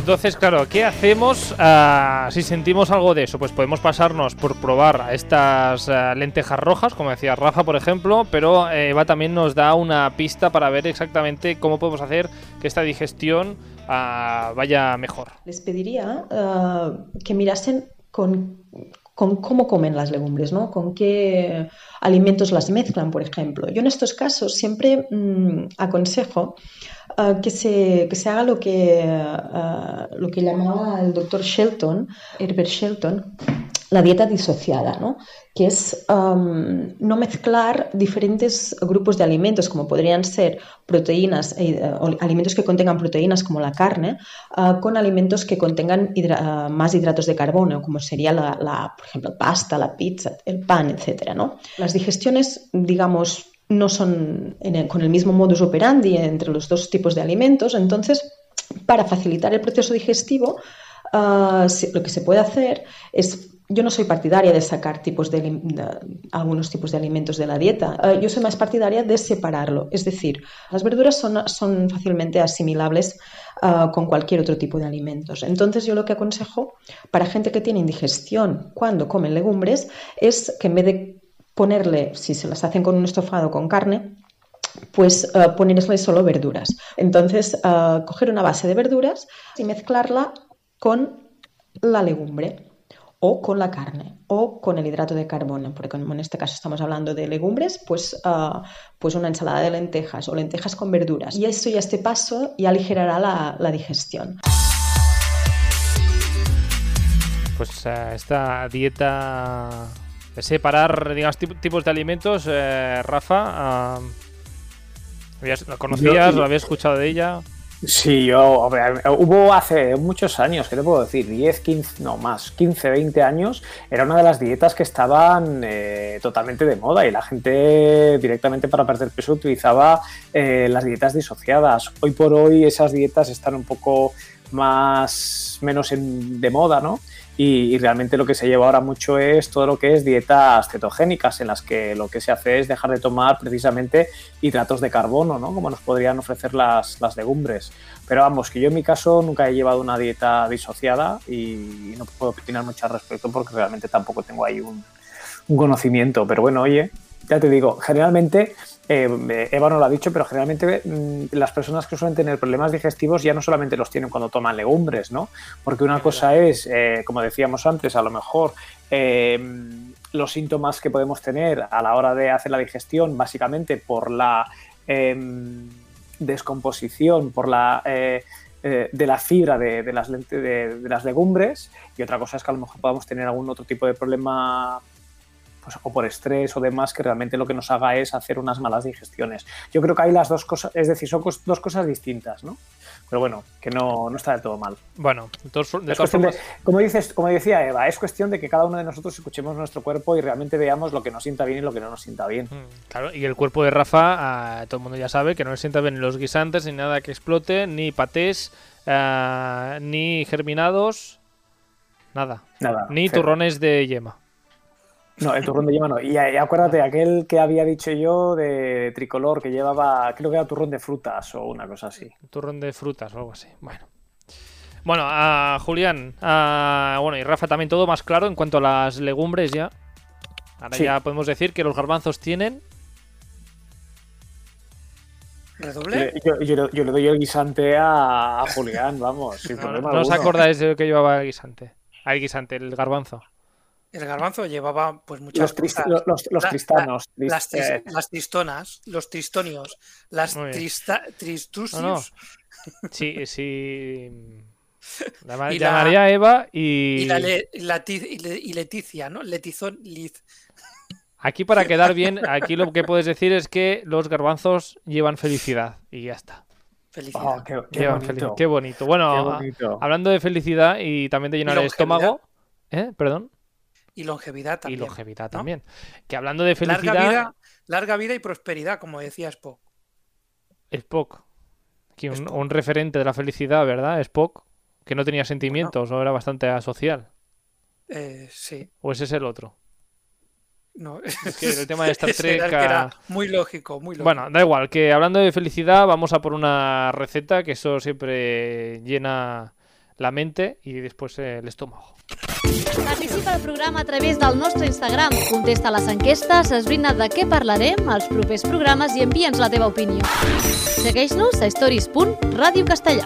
Entonces, claro, ¿qué hacemos ah, si sentimos algo de eso? Pues podemos pasarnos por probar estas ah, lentejas rojas, como decía Rafa, por ejemplo, pero eh, Eva también nos da una pista para ver exactamente cómo podemos hacer que esta digestión ah, vaya mejor. Les pediría que mirasen con, cómo comen las legumbres, ¿no? Con qué alimentos las mezclan, por ejemplo. Yo en estos casos siempre mm, aconsejo Ah, que, se, que, se, haga lo que, ah, lo que llamaba el doctor Shelton, Herbert Shelton, la dieta disociada, ¿no? que es no mezclar diferentes grupos de alimentos, como podrían ser proteínas, eh, alimentos que contengan proteínas como la carne, ah, con alimentos que contengan ah, más hidratos de carbono, como sería por ejemplo, pasta, la pizza, el pan, etc. Las digestiones, digamos, no son con el mismo modus operandi entre los dos tipos de alimentos, entonces, para facilitar el proceso digestivo, ah, lo que se puede hacer es yo no soy partidaria de sacar tipos de, algunos tipos de alimentos de la dieta. Eh, yo soy más partidaria de separarlo. Es decir, las verduras son, fácilmente asimilables eh, con cualquier otro tipo de alimentos. Entonces, yo lo que aconsejo para gente que tiene indigestión cuando comen legumbres es que en vez de ponerle, si se las hacen con un estofado con carne, pues uh, solo verduras. Entonces, coger una base de verduras y mezclarla con la legumbre o con la carne o con el hidrato de carbono, porque como en este caso estamos hablando de legumbres, pues, ah, pues una ensalada de lentejas o lentejas con verduras. Y esto ya este paso ya aligerará la, digestión. Pues eh, esta dieta de separar digamos, tipos de alimentos, eh, Rafa, ah, ¿la conocías? ¿Lo habías escuchado de ella? Sí, yo, hubo hace muchos años, ¿qué te puedo decir? 10, 15, no más, 15, 20 años, era una de las dietas que estaban eh, totalmente de moda y la gente directamente para perder peso utilizaba eh, las dietas disociadas. Hoy por hoy esas dietas están un poco más, menos de moda, ¿no? Y, realmente lo que se lleva ahora mucho es todo lo que es dietas cetogénicas, en las que lo que se hace es dejar de tomar precisamente hidratos de carbono, ¿no? Como nos podrían ofrecer las, las legumbres. Pero vamos, que yo en mi caso nunca he llevado una dieta disociada y no puedo opinar mucho al respecto porque realmente tampoco tengo ahí un, un conocimiento. Pero bueno, oye, ya te digo, generalmente eh, Eva no lo ha dicho, pero generalmente mm, las personas que suelen tener problemas digestivos ya no solamente los tienen cuando toman legumbres, ¿no? Porque una cosa es, eh, como decíamos antes, a lo mejor em, los síntomas que podemos tener a la hora de hacer la digestión, básicamente por la em, descomposición, por la eh, de la fibra de, las, de, las legumbres y otra cosa es que a lo mejor podamos tener algún otro tipo de problema pues, o por estrés o demás, que realmente lo que nos haga es hacer unas malas digestiones. Yo creo que hay las dos cosas, es decir, son dos cosas distintas, ¿no? Pero bueno, que no, no está del todo mal. Bueno, de como, dices, como decía Eva, es cuestión de que cada uno de nosotros escuchemos nuestro cuerpo y realmente veamos lo que nos sienta bien y lo que no nos sienta bien. Mm, claro, y el cuerpo de Rafa, todo el mundo ya sabe que no le sienta bien los guisantes, ni nada que explote, ni patés, eh, ni germinados, nada. Nada. Ni turrones de yema. No, el turrón de yema no. Y, acuérdate, aquel que había dicho yo de tricolor que llevaba, creo que era turrón de frutas o una cosa así. Turrón de frutas o algo así. Bueno. Bueno, a Julián, bueno, y Rafa también todo más claro en cuanto a las legumbres ya. Ahora ya podemos decir que los garbanzos tienen. ¿Redoble? Yo, le doy el guisante a, Julián, vamos. no, os acordáis de lo que llevaba el guisante? El guisante, el garbanzo. El garbanzo llevaba pues muchas los cosas. Los, los, cristanos. las, las, tristonas, los tristonios, las tristusios. Sí, sí. La, llamaría Eva y... Y, la y, Leticia, ¿no? Letizón, Liz. Aquí para quedar bien, aquí lo que puedes decir es que los garbanzos llevan felicidad y ya está. Felicidad. Oh, qué, bonito. qué, bonito. Bueno, hablando de felicidad y también de llenar el estómago. ¿Eh? Perdón. Y longevidad también. Y longevidad también. Que hablando de felicidad. Larga vida, larga vida y prosperidad, como decía Spock. Spock. Aquí un, referente de la felicidad, ¿verdad? Spock. Que no tenía sentimientos o era bastante asocial. Eh, sí. ¿O ese es el otro? No, es que el tema de Star Trek. Era muy lógico, muy lógico. Bueno, da igual, que hablando de felicidad, vamos a por una receta que eso siempre llena la mente y después el estómago. Participa al programa a través del nostre Instagram. Contesta les enquestes, esbrina de què parlarem als propers programes i envia'ns la teva opinió. Segueix-nos a stories.radiocastellà.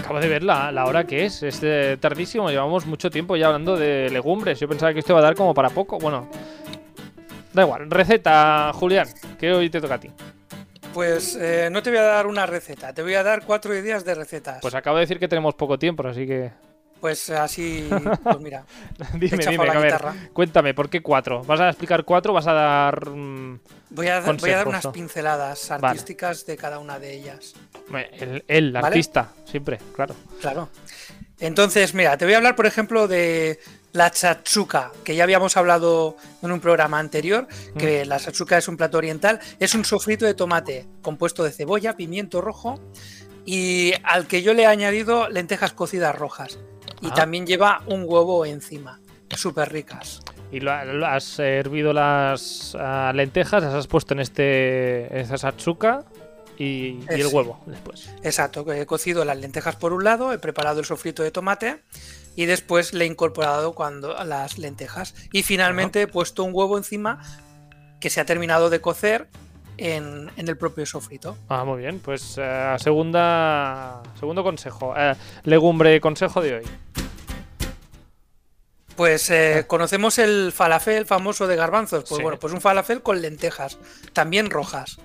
Acabo de ver la, la, hora que es. Es tardísimo. Llevamos mucho tiempo ya hablando de legumbres. Yo pensaba que esto iba a dar como para poco. Bueno, da igual. Receta, Julián, que hoy te toca a ti. Pues eh, no te voy a dar una receta, te voy a dar cuatro ideas de recetas. Pues acabo de decir que tenemos poco tiempo, así que. Pues así, pues mira. dime, dime, a ver, cuéntame, ¿por qué cuatro? ¿Vas a explicar cuatro vas a dar. Mm, voy, a, voy, a, dar unas pinceladas artísticas de cada una de ellas. Él, el artista, siempre, claro. Claro. Entonces, mira, te voy a hablar, por ejemplo, de la chatsuka, que ya habíamos hablado en un programa anterior, que mm. la chatsuka es un plato oriental, es un sofrito de tomate compuesto de cebolla, pimiento rojo y al que yo le he añadido lentejas cocidas rojas. Y ah. también lleva un huevo encima, súper ricas. Y lo, has hervido las ah, lentejas, las has puesto en este esa chatsuka y, el huevo después. Exacto, he cocido las lentejas por un lado, he preparado el sofrito de tomate y después le he incorporado cuando las lentejas. Y finalmente he puesto un huevo encima que se ha terminado de cocer en, el propio sofrito. Ah, muy bien. Pues eh, segunda, segundo consejo. Eh, legumbre consejo de hoy. Pues eh, ah. conocemos el falafel famoso de garbanzos. Pues bueno, pues un falafel con lentejas, también rojas.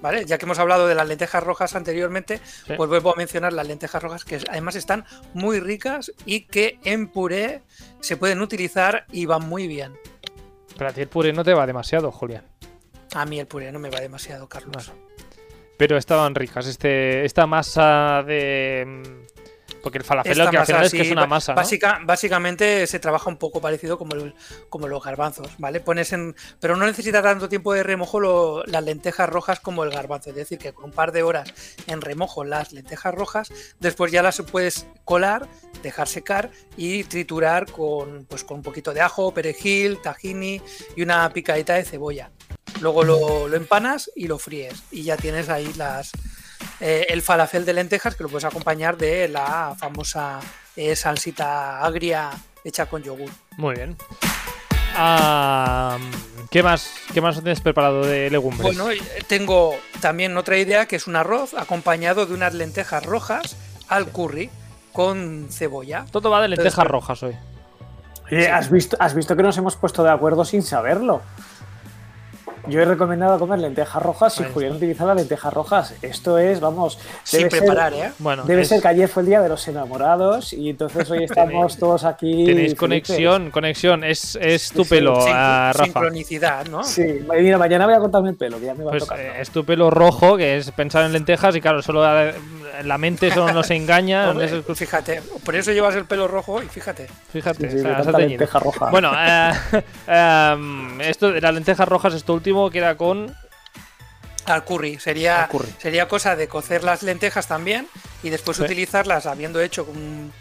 ¿Vale? Ya que hemos hablado de las lentejas rojas anteriormente, pues vuelvo a mencionar las lentejas rojas que además están muy ricas y que en puré se pueden utilizar y van muy bien. Pero a ti el puré no te va demasiado, Julián. A mí el puré no me va demasiado, Carlos. Pero estaban ricas. Este, esta masa de porque el falafel lo que al final es que es una masa. básicamente se trabaja un poco parecido como, como los garbanzos, ¿vale? Pones en. Pero no necesita tanto tiempo de remojo las lentejas rojas como el garbanzo. Es decir, que con un par de horas en remojo las lentejas rojas, después ya las puedes colar, dejar secar y triturar con, pues, con un poquito de ajo, perejil, tahini y una picadita de cebolla. Luego lo, lo empanas y lo fríes. Y ya tienes ahí las, eh, el falafel de lentejas que lo puedes acompañar de la famosa eh, salsita agria hecha con yogur. Muy bien. ¿qué, más, ¿Qué más tienes preparado de legumbres? Bueno, eh, tengo también otra idea que es un arroz acompañado de unas lentejas rojas al curry con cebolla. Todo va de lentejas rojas hoy. ¿has, visto, ¿has visto que nos hemos puesto de acuerdo sin saberlo? Yo he recomendado comer lentejas rojas si Julián utiliza las lentejas rojas. Esto es, vamos. Sin preparar, ¿eh? Bueno, debe ser que ayer fue el día de los enamorados y entonces hoy estamos todos aquí. Tenéis conexión, conexión. Es, es tu pelo, Rafa. Sincronicidad, ¿no? Sí, mira, mañana voy a contarme el pelo, que ya me va pues, eh, Es tu pelo rojo, que es pensar en lentejas y claro, solo la mente solo nos engaña. fíjate, por eso llevas el pelo rojo y fíjate. Fíjate, lenteja roja. Bueno, eh, eh, esto de las lentejas rojas, esto último queda con. Al curry. Sería, sería cosa de cocer las lentejas también y después utilizarlas habiendo hecho un,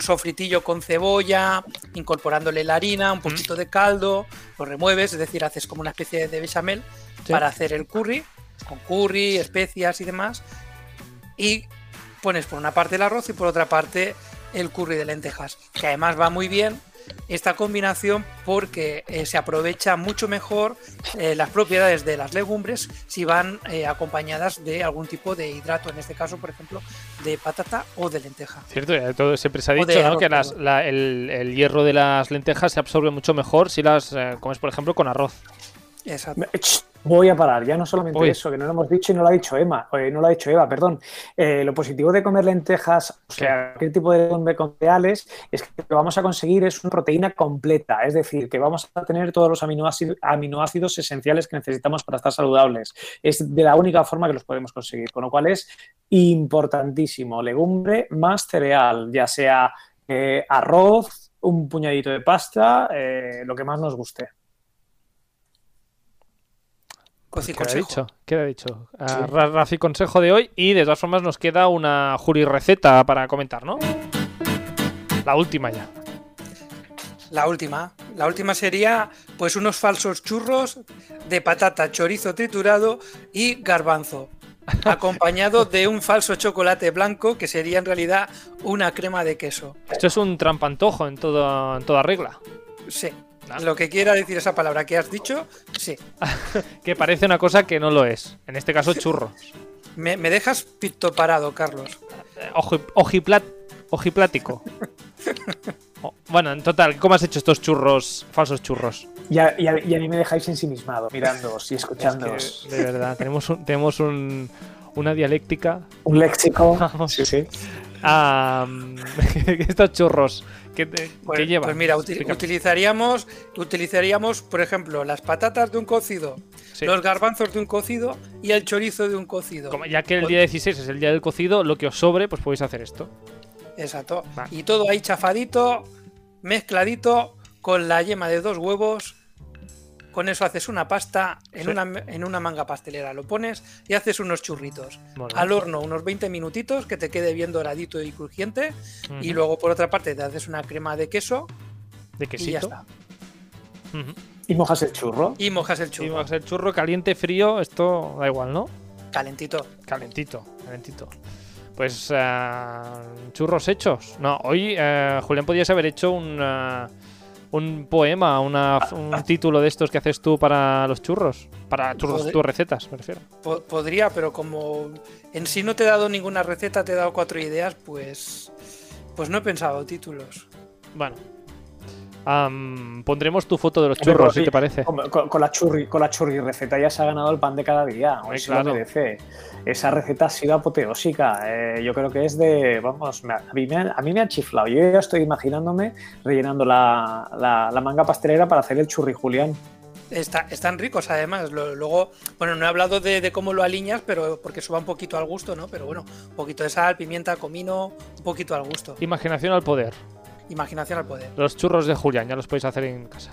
sofritillo con cebolla, incorporándole la harina, un poquito de caldo, lo remueves, es decir, haces como una especie de bechamel para hacer el curry, con curry, especias y demás. Y pones por una parte el arroz y por otra parte el curry de lentejas, que además va muy bien esta combinación porque eh, se aprovecha mucho mejor eh, las propiedades de las legumbres si van eh, acompañadas de algún tipo de hidrato, en este caso, por ejemplo, de patata o de lenteja. Cierto, todo siempre se ha dicho que el, hierro de las lentejas se absorbe mucho mejor si las comes, por ejemplo, con arroz. Exacto. Voy a parar, ya no solamente eso, que no lo hemos dicho y no lo ha dicho Emma, no lo ha dicho Eva, perdón. Eh, lo positivo de comer lentejas, o sea, cualquier tipo de cereales, es que lo que vamos a conseguir es una proteína completa, es decir, que vamos a tener todos los aminoácidos, aminoácidos esenciales que necesitamos para estar saludables. Es de la única forma que los podemos conseguir, con lo cual es importantísimo, legumbre más cereal, ya sea eh, arroz, un puñadito de pasta, eh, lo que más nos guste. ¿Qué ha dicho? ¿Qué ha dicho? Uh, Rafi consejo de hoy y de todas formas nos queda una Juri receta para comentar, ¿no? La última ya. La última. La última sería pues unos falsos churros de patata, chorizo triturado y garbanzo. Acompañado de un falso chocolate blanco que sería en realidad una crema de queso. Esto es un trampantojo en, todo, en toda regla. Sí. Lo que quiera decir esa palabra que has dicho, sí. que parece una cosa que no lo es. En este caso, churros. me, dejas pito parado, Carlos. Eh, ojiplat, ojiplático. bueno, en total, ¿cómo has hecho estos churros, falsos churros? Y a, mí me dejáis ensimismado, mirándoos y escuchándoos. de verdad, tenemos, tenemos una dialéctica. Un léxico. sí, sí. estos churros ¿Qué, te, pues, llevan? Pues mira, utilizaríamos, utilizaríamos, por ejemplo, las patatas de un cocido, los garbanzos de un cocido y el chorizo de un cocido. Como ya que el día 16 es el día del cocido, lo que os sobre, pues podéis hacer esto. Exacto. Y todo ahí chafadito, mezcladito, con la yema de dos huevos con eso haces una pasta en, una, en una manga pastelera, lo pones y haces unos churritos. Al horno unos 20 minutitos que te quede bien doradito y crujiente. Y luego por otra parte te haces una crema de queso. De quesito. Y ya está. ¿Y mojas el churro? Y mojas el churro. Y mojas el churro, caliente, frío, esto da igual, ¿no? Calentito. Calentito, calentito. Pues uh, churros hechos. No, hoy uh, Julián podías haber hecho un... Un poema, una, un título de estos que haces tú para los churros, para tus, tus recetas, me refiero. Podría, pero como en sí no te he dado ninguna receta, te he dado cuatro ideas, pues, pues no he pensado títulos. Bueno, pondremos tu foto de los churros, si te parece. Con, la churri, con la churri receta ya se ha ganado el pan de cada día. Hoy claro. merece. Esa receta ha sido apoteósica. Eh, yo creo que es de. Vamos, a mí, me, a mí me ha chiflado. Yo ya estoy imaginándome rellenando la, manga pastelera para hacer el churri Julián. están ricos además. Luego, bueno, no he hablado de, cómo lo aliñas, pero porque suba un poquito al gusto, ¿no? Pero bueno, un poquito de sal, pimienta, comino, un poquito al gusto. Imaginación al poder. Imaginación al poder. Los churros de Julián, ya los podéis hacer en casa.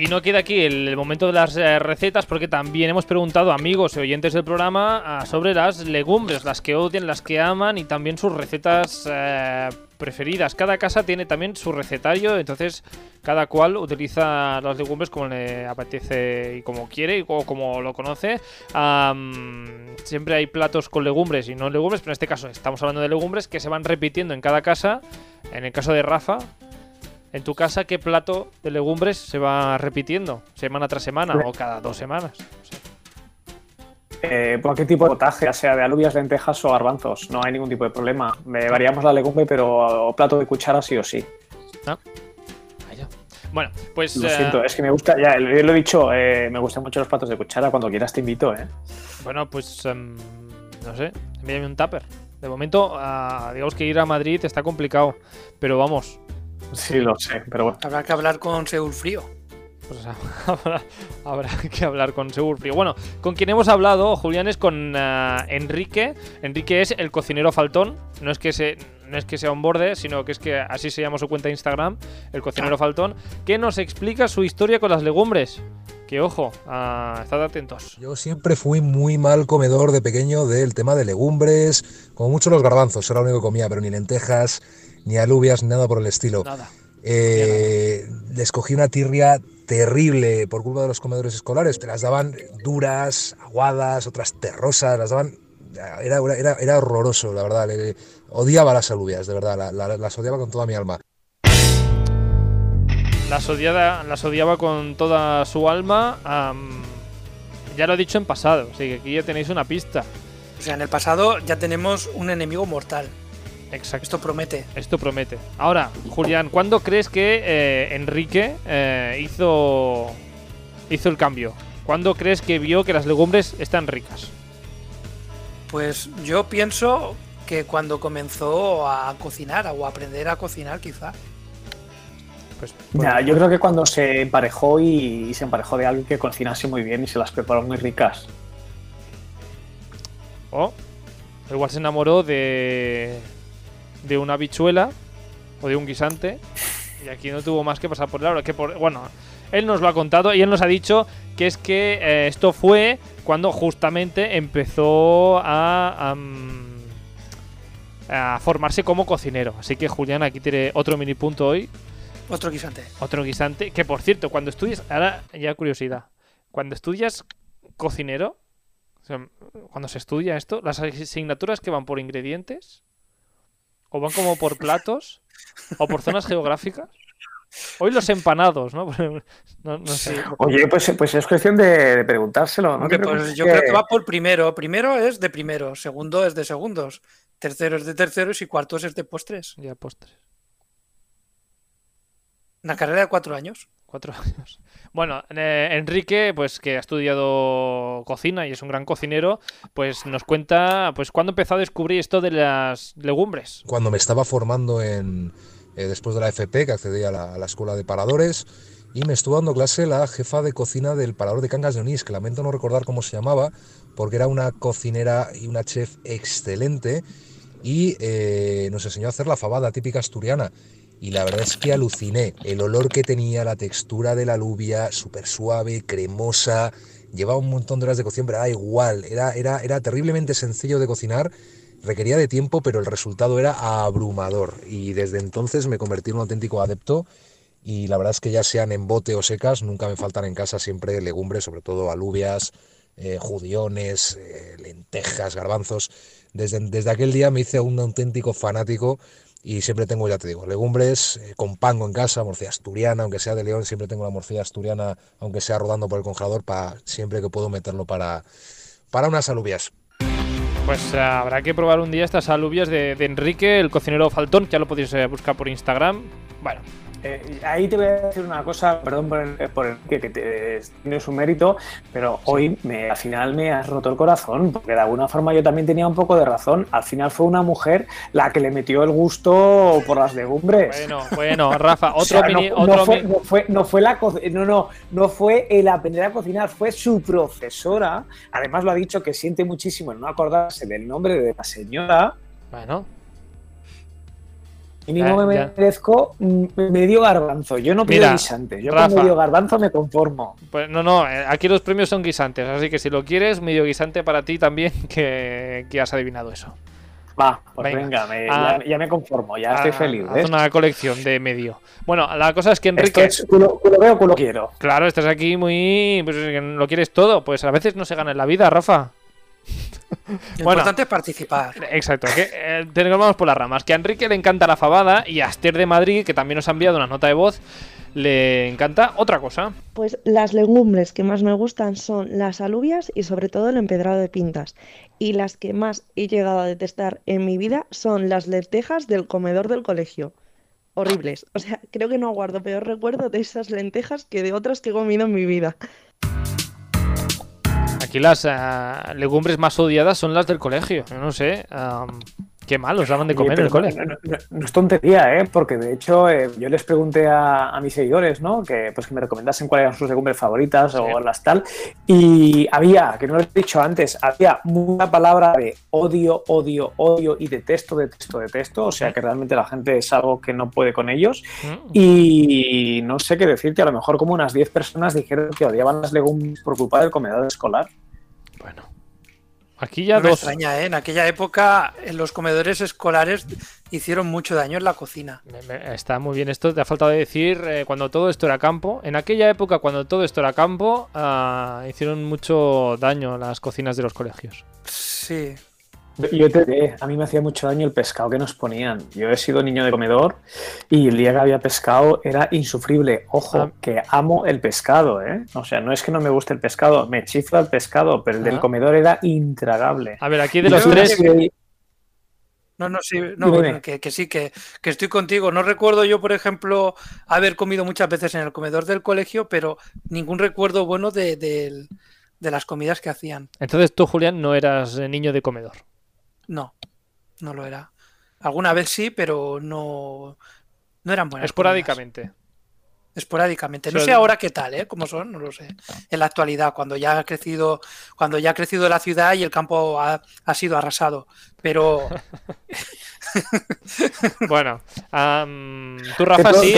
Y no queda aquí el, momento de las eh, recetas porque también hemos preguntado a amigos y oyentes del programa sobre las legumbres, las que odian, las que aman y también sus recetas eh, preferidas. Cada casa tiene también su recetario, entonces cada cual utiliza las legumbres como le apetece y como quiere o como lo conoce. siempre hay platos con legumbres y no legumbres, pero en este caso estamos hablando de legumbres que se van repitiendo en cada casa. En el caso de Rafa, en tu casa, ¿qué plato de legumbres se va repitiendo semana tras semana o cada dos semanas? Eh, ¿Por qué tipo de potaje? Ya sea de alubias, lentejas o garbanzos. No hay ningún tipo de problema. Me variamos la legumbre, pero plato de cuchara sí o sí. Ah. Bueno, pues. Lo siento, eh, es que me gusta, ya lo he dicho, eh, me gustan mucho los platos de cuchara. Cuando quieras te invito, ¿eh? Bueno, pues. Em, no sé, envíame un tupper. De momento, ah, digamos que ir a Madrid está complicado. Pero vamos, Sí, lo sé, pero bueno. Habrá que hablar con Seúl Frío. Pues habrá, que hablar con Seúl Frío. Bueno, con quien hemos hablado, Julián, es con eh, Enrique. Enrique es el cocinero faltón. No es que se, no es que sea un borde, sino que es que así se llama su cuenta de Instagram, el cocinero ah. faltón, que nos explica su historia con las legumbres. Que ojo, uh, estad atentos. Yo siempre fui muy mal comedor de pequeño del tema de legumbres, como mucho los garbanzos, era lo único que comía, pero ni lentejas, ni alubias, ni nada por el estilo. Nada. Eh, les cogí una tirria terrible por culpa de los comedores escolares. Te las daban duras, aguadas, otras terrosas, las daban. Era, era, era horroroso, la verdad. odiaba las alubias, de verdad, las odiaba con toda mi alma. Las, odiaba, las odiaba con toda su alma. ya lo he dicho en pasado, así que aquí ya tenéis una pista. O sea, en el pasado ya tenemos un enemigo mortal. Exacto. Esto promete. Esto promete. Ahora, Julián, ¿cuándo crees que eh, Enrique eh, hizo, hizo el cambio? ¿Cuándo crees que vio que las legumbres están ricas? Pues yo pienso que cuando comenzó a cocinar o a aprender a cocinar, quizá. Pues, ya, yo creo que cuando se emparejó y, se emparejó de alguien que cocinase muy bien y se las preparó muy ricas. O igual se enamoró de, de una bichuela o de un guisante. Y aquí no tuvo más que pasar por la Que por, bueno, él nos lo ha contado y él nos ha dicho que es que eh, esto fue cuando justamente empezó a, a, formarse como cocinero. Así que Julián aquí tiene otro mini punto hoy Otro guisante. Otro guisante. Que por cierto, cuando estudias. Ahora ya curiosidad. Cuando estudias cocinero, cuando se estudia esto, las asignaturas que van por ingredientes, o van como por platos, o por zonas geográficas. Hoy los empanados, ¿no? no, sé. Oye, pues, pues es cuestión de, preguntárselo. ¿no? Pues yo creo que va por primero. Primero es de primero, segundo es de segundos, tercero es de terceros y cuartos es de postres. Ya, postres. Una carrera de cuatro años. Cuatro años. Bueno, eh, Enrique, pues que ha estudiado cocina y es un gran cocinero, pues nos cuenta, pues cuándo empezó a descubrir esto de las legumbres. Cuando me estaba formando en eh, después de la FP, que accedí a la, escuela de paradores, y me estuvo dando clase la jefa de cocina del parador de Cangas de Onís, que lamento no recordar cómo se llamaba, porque era una cocinera y una chef excelente, y eh, nos enseñó a hacer la fabada típica asturiana y la verdad es que aluciné. El olor que tenía, la textura de la alubia, súper suave, cremosa, llevaba un montón de horas de cocción, pero era igual, era, era, era terriblemente sencillo de cocinar, requería de tiempo, pero el resultado era abrumador. Y desde entonces me convertí en un auténtico adepto. Y la verdad es que ya sean en bote o secas, nunca me faltan en casa siempre legumbres, sobre todo alubias, eh, judiones, eh, lentejas, garbanzos. Desde, desde aquel día me hice un auténtico fanático y siempre tengo, ya te digo, legumbres eh, con pango en casa, morcilla asturiana, aunque sea de León, siempre tengo la morcilla asturiana, aunque sea rodando por el congelador, para siempre que puedo meterlo para, para unas alubias. Pues eh, habrá que probar un día estas alubias de, Enrique, el cocinero Faltón, ya lo podéis eh, buscar por Instagram. Bueno, eh, ahí te voy a decir una cosa, perdón por el, por el que, te, tiene su mérito, pero hoy me, al final me has roto el corazón, porque de alguna forma yo también tenía un poco de razón. Al final fue una mujer la que le metió el gusto por las legumbres. Bueno, bueno, Rafa, otro mini. No, fue, no, fue, no, fue, la no, no, no fue el aprender a cocinar, fue su profesora. Además lo ha dicho que siente muchísimo en no acordarse del nombre de la señora. Bueno, Mínimo me merezco medio garbanzo. Yo no pido guisante. Yo con medio garbanzo me conformo. Pues no, no. Eh, aquí los premios son guisantes. Así que si lo quieres, medio guisante para ti también, que, has adivinado eso. Va, pues venga, ah. ya, me conformo, ya estoy ah, feliz. Haz una colección de medio. Bueno, la cosa es que Enrique. Esto es culo, veo, culo quiero. Claro, estás aquí muy. Pues lo quieres todo. Pues a veces no se gana en la vida, Rafa. Lo importante es participar. Exacto, que eh, vamos por las ramas. Que a Enrique le encanta la fabada y a Esther de Madrid, que también nos ha enviado una nota de voz, le encanta otra cosa. Pues las legumbres que más me gustan son las alubias y sobre todo el empedrado de pintas. Y las que más he llegado a detestar en mi vida son las lentejas del comedor del colegio. Horribles. O sea, creo que no guardo peor recuerdo de esas lentejas que de otras que he comido en mi vida. Aquí las eh, legumbres más odiadas son las del colegio. no sé. Qué mal los daban de comer en el colegio. No, es tontería, ¿eh? Porque de hecho eh, yo les pregunté a, mis seguidores, ¿no? Que pues que me recomendasen cuáles eran sus legumbres favoritas o las tal. Y había, que no lo he dicho antes, había una palabra de odio, odio, odio y detesto, detesto, detesto. O sea que realmente la gente es algo que no puede con ellos. Mm. Y no sé qué decirte, a lo mejor como unas 10 personas dijeron que odiaban las legumbres por culpa del comedor escolar. Aquí ya dos. extraña, ¿eh? En aquella época, en los comedores escolares hicieron mucho daño en la cocina. Está muy bien esto. Te ha faltado decir eh, cuando todo esto era campo. En aquella época, cuando todo esto era campo, ah, hicieron mucho daño las cocinas de los colegios. Sí, yo te a mí me hacía mucho daño el pescado que nos ponían. Yo he sido niño de comedor y el día que había pescado era insufrible. Ojo, ah. que amo el pescado, ¿eh? O sea, no es que no me guste el pescado, me chifla el pescado, pero el del ah. comedor era intragable. A ver, aquí de los tres. No, no, sí, no, que, sí, que, estoy contigo. No recuerdo yo, por ejemplo, haber comido muchas veces en el comedor del colegio, pero ningún recuerdo bueno de, de las comidas que hacían. Entonces tú, Julián, no eras niño de comedor. No, no lo era. Alguna vez sí, pero no, no eran buenas. Esporádicamente. Esporádicamente. No sé ahora qué tal, ¿eh? Cómo son, no lo sé. En la actualidad, cuando ya ha crecido, cuando ya ha crecido la ciudad y el campo ha, sido arrasado. Pero bueno, tú, Rafa, sí.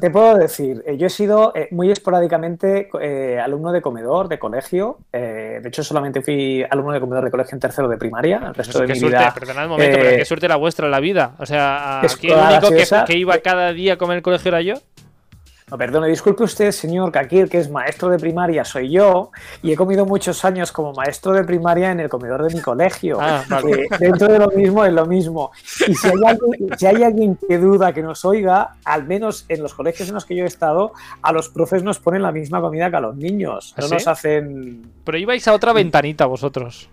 Te puedo, decir, eh, yo he sido eh, muy esporádicamente eh, alumno de comedor, de colegio. de hecho, solamente fui alumno de comedor de colegio en tercero de primaria. El resto de mi suerte, vida. Perdonad un momento, pero qué suerte la vuestra en la vida. O sea, aquí el único que, que, iba cada día a comer el colegio era yo. No, perdone, disculpe usted, señor, el que es maestro de primaria soy yo y he comido muchos años como maestro de primaria en el comedor de mi colegio. Ah, dentro de lo mismo es lo mismo. Y si hay, alguien, que duda que nos oiga, al menos en los colegios en los que yo he estado, a los profes nos ponen la misma comida que a los niños. No ¿Ah, nos hacen. Pero ibais a otra ventanita vosotros.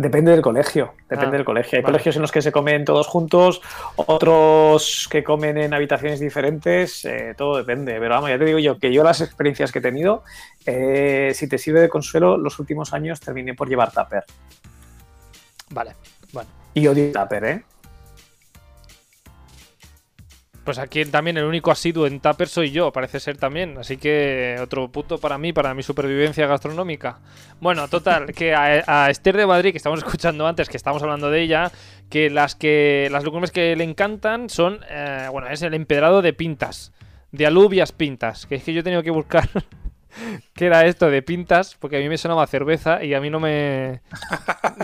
Depende del colegio, depende ah, del colegio. Hay colegios en los que se comen todos juntos, otros que comen en habitaciones diferentes, eh, todo depende. Pero vamos, ya te digo yo que yo las experiencias que he tenido, eh, si te sirve de consuelo, los últimos años terminé por llevar tupper. Vale, bueno. Y odio tupper, ¿eh? Pues aquí también el único asiduo en Tupper soy yo, parece ser también. Así que otro punto para mí, para mi supervivencia gastronómica. Bueno, total, que a, Esther de Madrid, que estamos escuchando antes, que estamos hablando de ella, que las que las legumbres que le encantan son, eh, bueno, es el empedrado de pintas, de alubias pintas, que es que yo he tenido que buscar qué era esto de pintas, porque a mí me sonaba cerveza y a mí no me...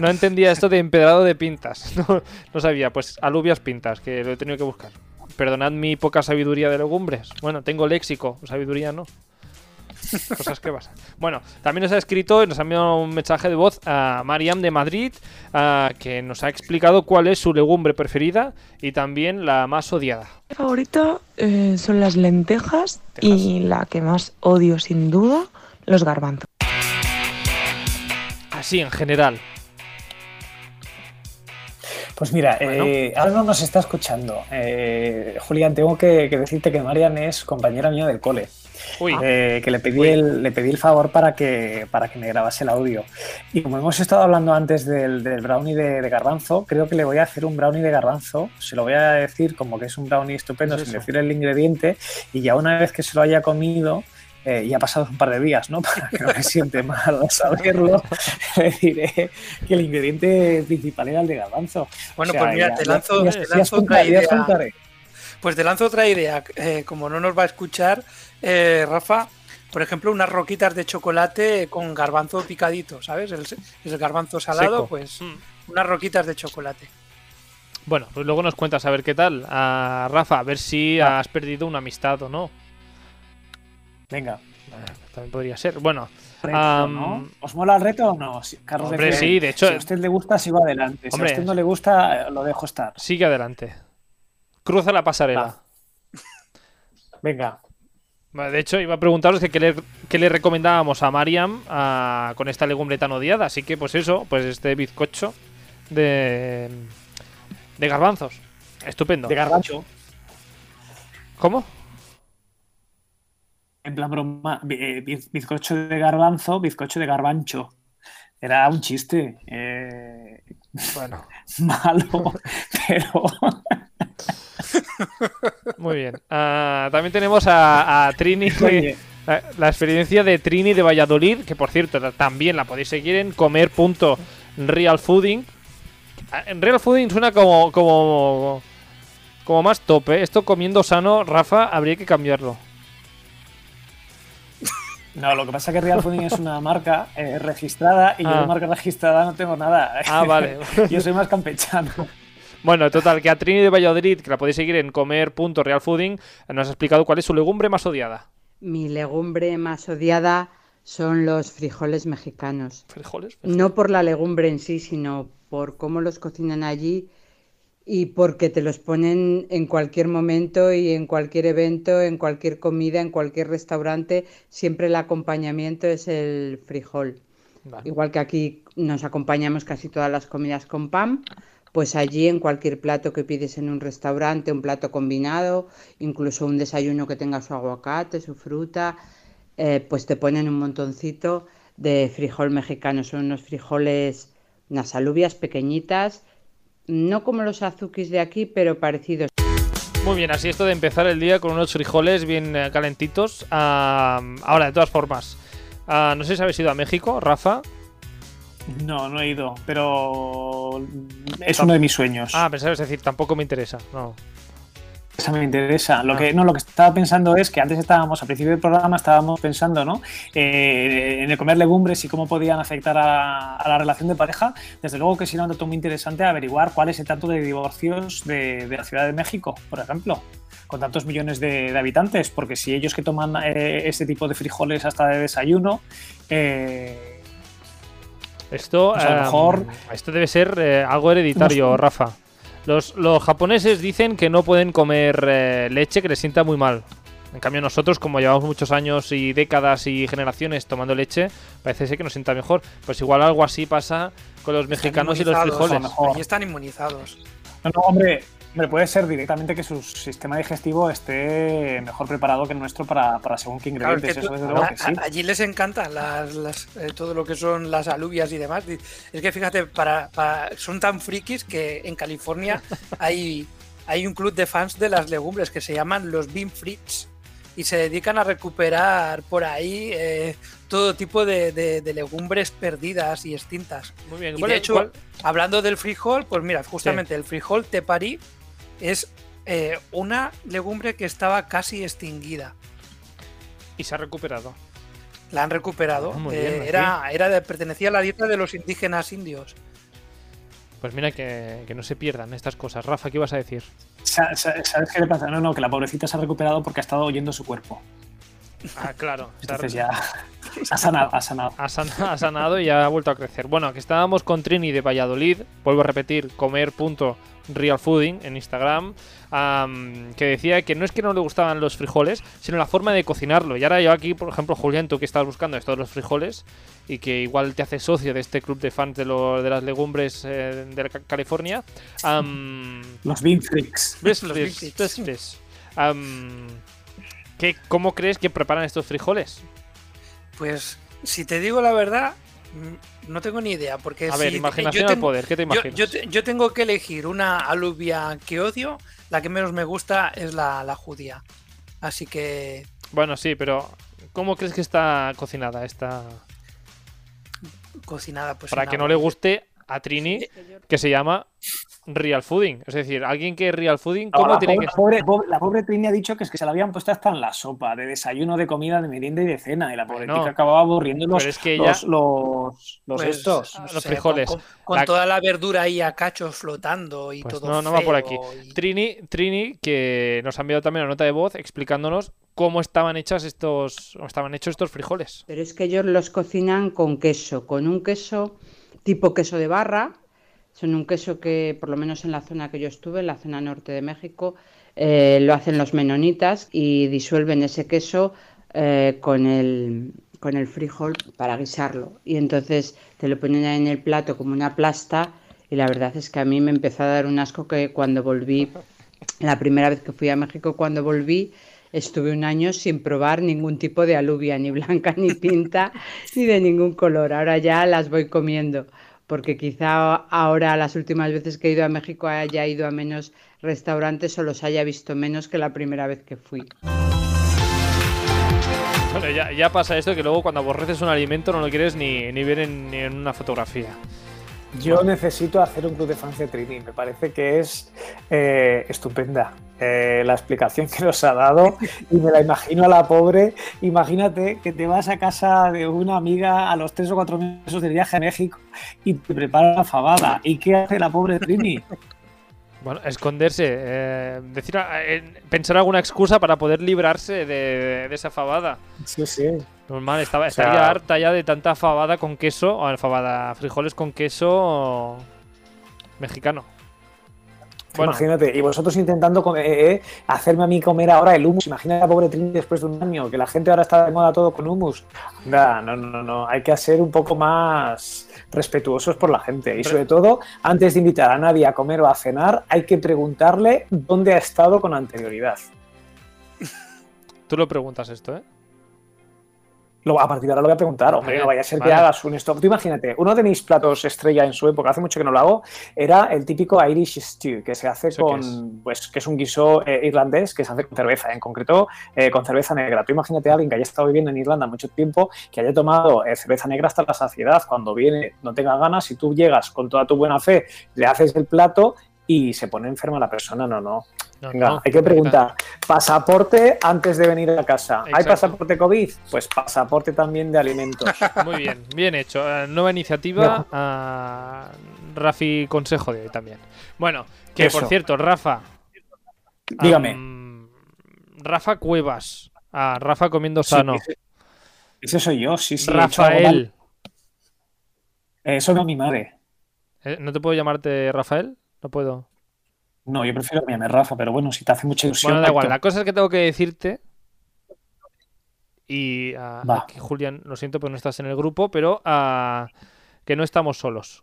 No entendía esto de empedrado de pintas, no, no sabía, pues alubias pintas, que lo he tenido que buscar. Perdonad mi poca sabiduría de legumbres. Bueno, tengo léxico, sabiduría no. Cosas que pasan. Bueno, también nos ha escrito y nos ha enviado un mensaje de voz a Mariam de Madrid, que nos ha explicado cuál es su legumbre preferida y también la más odiada. Mi favorita eh, son las lentejas y la que más odio sin duda, los garbanzos. Así en general. Pues mira, eh, ahora no nos está escuchando. Eh, Julián, tengo que, decirte que Marian es compañera mía del cole. Eh, que le pedí, el, le pedí el favor para que, para que me grabase el audio. Y como hemos estado hablando antes del, brownie de, garbanzo, creo que le voy a hacer un brownie de garbanzo. Se lo voy a decir como que es un brownie estupendo sin decir el ingrediente. Y ya una vez que se lo haya comido, eh, y ha pasado un par de días, ¿no? Para que no me siente mal saberlo, le diré que el ingrediente principal era el de garbanzo. Bueno, pues mira, te lanzo, otra idea. Pues te lanzo otra idea. Eh, como no nos va a escuchar, eh, Rafa, por ejemplo, unas roquitas de chocolate con garbanzo picadito, ¿sabes? El, el garbanzo salado, pues mm. unas roquitas de chocolate. Bueno, pues luego nos cuentas a ver qué tal. A Rafa, a ver si has perdido una amistad o no. Venga. También podría ser. Bueno. ¿Os mola el reto o no? Carlos hombre, sí, de hecho. Si a usted le gusta, sigo adelante. si a usted no le gusta, lo dejo estar. Sigue adelante. Cruza la pasarela. Venga. De hecho, iba a preguntaros que qué le, le recomendábamos a Mariam con esta legumbre tan odiada. Así que, pues eso, pues este bizcocho de, de garbanzos. Estupendo. De garbancho. ¿Cómo? En plan broma, eh, bizcocho de garbanzo, bizcocho de garbancho. Era un chiste. Eh, bueno, malo, pero. Muy bien. Ah, también tenemos a, Trini. La, experiencia de Trini de Valladolid, que por cierto también la podéis seguir en comer.realfooding. Ah, en Real Fooding suena como, como, como más tope. Esto comiendo sano, Rafa, habría que cambiarlo. No, lo que pasa es que Real Fooding es una marca eh, registrada y yo de ah. marca registrada no tengo nada. Ah, vale. yo soy más campechano. Bueno, total, que a Trini de Valladolid, que la podéis seguir en comer.realfooding, nos ha explicado cuál es su legumbre más odiada. Mi legumbre más odiada son los frijoles mexicanos. ¿Frijoles? No por la legumbre en sí, sino por cómo los cocinan allí y porque te los ponen en cualquier momento y en cualquier evento, en cualquier comida, en cualquier restaurante, siempre el acompañamiento es el frijol. Igual que aquí nos acompañamos casi todas las comidas con pan, pues allí en cualquier plato que pides en un restaurante, un plato combinado, incluso un desayuno que tenga su aguacate, su fruta, eh, pues te ponen un montoncito de frijol mexicano. Son unos frijoles, unas alubias pequeñitas, no como los azukis de aquí, pero parecidos. Muy bien, así esto de empezar el día con unos frijoles bien eh, calentitos. ahora, de todas formas, ah, no sé si habéis ido a México, Rafa. No, no he ido, pero pero es uno de mis sueños. Ah, pensaba, es decir, tampoco me interesa. No. Eso me interesa. Lo que no, lo que estaba pensando es que antes estábamos, al principio del programa, estábamos pensando, ¿no? Eh, en el comer legumbres y cómo podían afectar a, la relación de pareja. Desde luego que sería un dato muy interesante averiguar cuál es el tanto de divorcios de, la Ciudad de México, por ejemplo, con tantos millones de, habitantes, porque si ellos que toman eh, este tipo de frijoles hasta de desayuno, eh, esto, pues a lo mejor, esto debe ser algo hereditario, Rafa. Los, japoneses dicen que no pueden comer eh, leche, que les sienta muy mal. En cambio nosotros, como llevamos muchos años y décadas y generaciones tomando leche, parece ser que nos sienta mejor. Pues igual algo así pasa con los mexicanos y los frijoles. Allí están inmunizados. No, no, hombre, puede ser directamente que su sistema digestivo esté mejor preparado que el nuestro para, según qué ingredientes. Allí les encantan las, eh, todo lo que son las alubias y demás. Es que fíjate, para, son tan frikis que en California hay, hay un club de fans de las legumbres que se llaman los Bean Freaks y se dedican a recuperar por ahí eh, todo tipo de, legumbres perdidas y extintas. Muy bien. Y de hecho, hablando del frijol, pues mira, justamente el frijol teparí es eh, una legumbre que estaba casi extinguida. Y se ha recuperado. La han recuperado. Ah, eh, era, era de, pertenecía a la dieta de los indígenas indios. Pues mira que, no se pierdan estas cosas. Rafa, ¿qué ibas a decir? ¿Sabes qué le pasa? No, no, que la pobrecita se ha recuperado porque ha estado oyendo su cuerpo. Ah, claro. Entonces ya ha sanado, ha sanado. Ha sanado, y ha vuelto a crecer. Bueno, aquí estábamos con Trini de Valladolid. Vuelvo a repetir, comer punto Real Fooding en Instagram, que decía que no es que no le gustaban los frijoles, sino la forma de cocinarlo. Y ahora yo aquí, por ejemplo, Julián, tú que estás buscando estos los frijoles y que igual te hace socio de este club de fans de, de las legumbres eh, de California. los Bean Freaks. ¿Cómo crees que preparan estos frijoles? Pues, si te digo la verdad, no tengo ni idea, porque A ver, imaginación al poder, ¿qué te imaginas? Yo, tengo que elegir una alubia que odio, la que menos me gusta es la, judía. Así que... Bueno, sí, pero ¿cómo crees que está cocinada esta...? Cocinada, pues... Para que no le guste a Trini, que se llama real fooding. Es decir, alguien que es real fooding, ¿cómo la tiene pobre, que pobre, La pobre Trini ha dicho que es que se la habían puesto hasta en la sopa, de desayuno, de comida, de merienda y de cena. Y la pobre no, acababa aburriendo los, es que los, los, pues, estos. los frijoles. Con, toda la verdura ahí a cachos flotando y pues todo. No, no va por aquí. Trini, Trini, que nos ha enviado también una nota de voz explicándonos cómo estaban hechas estos, estaban hechos estos frijoles. Pero es que ellos los cocinan con queso, con un queso tipo queso de barra, son un queso que, por lo menos en la zona que yo estuve, en la zona norte de México, eh, lo hacen los menonitas y disuelven ese queso eh, con, el, con el frijol para guisarlo. Y entonces te lo ponen en el plato como una plasta y la verdad es que a mí me empezó a dar un asco que cuando volví, la primera vez que fui a México, cuando volví, estuve un año sin probar ningún tipo de alubia, ni blanca, ni pinta, ni de ningún color. Ahora ya las voy comiendo porque quizá ahora las últimas veces que he ido a México haya ido a menos restaurantes o los haya visto menos que la primera vez que fui. Bueno, ya, pasa esto que luego cuando aborreces un alimento no lo quieres ni, ni ver en, ni en una fotografía. Yo necesito hacer un club de fans de Trini. Me parece que es eh, estupenda eh, la explicación que nos ha dado y me la imagino a la pobre. Imagínate que te vas a casa de una amiga a los tres o cuatro meses de viaje a México y te prepara la fabada. ¿Y qué hace la pobre Trini? Bueno, esconderse, eh, decir, pensar alguna excusa para poder librarse de, esa fabada. Sí, sí. Normal, estaba, estaría harta ya de tanta fabada con queso, o fabada, frijoles con queso mexicano. Imagínate, y vosotros intentando eh, eh, hacerme a mí comer ahora el humus. Imagina la pobre Trini después de un año, que la gente ahora está de moda todo con humus. No, no, no, no, hay que ser un poco más respetuosos por la gente. Y sobre todo, antes de invitar a nadie a comer o a cenar, hay que preguntarle dónde ha estado con anterioridad. Tú lo preguntas esto, ¿eh? A partir de ahora lo voy a preguntar, hombre, no vaya a ser que hagas un stop. Tú imagínate, uno de mis platos estrella en su época, hace mucho que no lo hago, era el típico Irish Stew, que se hace con, pues, que es un guiso eh, irlandés que se hace con cerveza, en concreto eh, con cerveza negra. Tú imagínate a alguien que haya estado viviendo en Irlanda mucho tiempo, que haya tomado eh, cerveza negra hasta la saciedad, cuando viene no tenga ganas, si tú llegas con toda tu buena fe, le haces el plato y se pone enferma la persona, no, no. Venga, hay que preguntar. Pasaporte antes de venir a casa. ¿Hay pasaporte COVID? Pues pasaporte también de alimentos. Muy bien, bien hecho. Eh, nueva iniciativa. a Rafi consejo de hoy también. Bueno, que por cierto, Rafa. Dígame. Rafa Cuevas. Ah, Rafa comiendo sano. ese, soy yo, sí, sí. Rafael. Eso no es mi madre. Eh, ¿No te puedo llamarte Rafael? No puedo. No, yo prefiero que me llame Rafa, pero bueno, si te hace mucha ilusión. Bueno, da igual. La cosa es que tengo que decirte. Y aquí, Julián, lo siento, pero no estás en el grupo, pero que no estamos solos.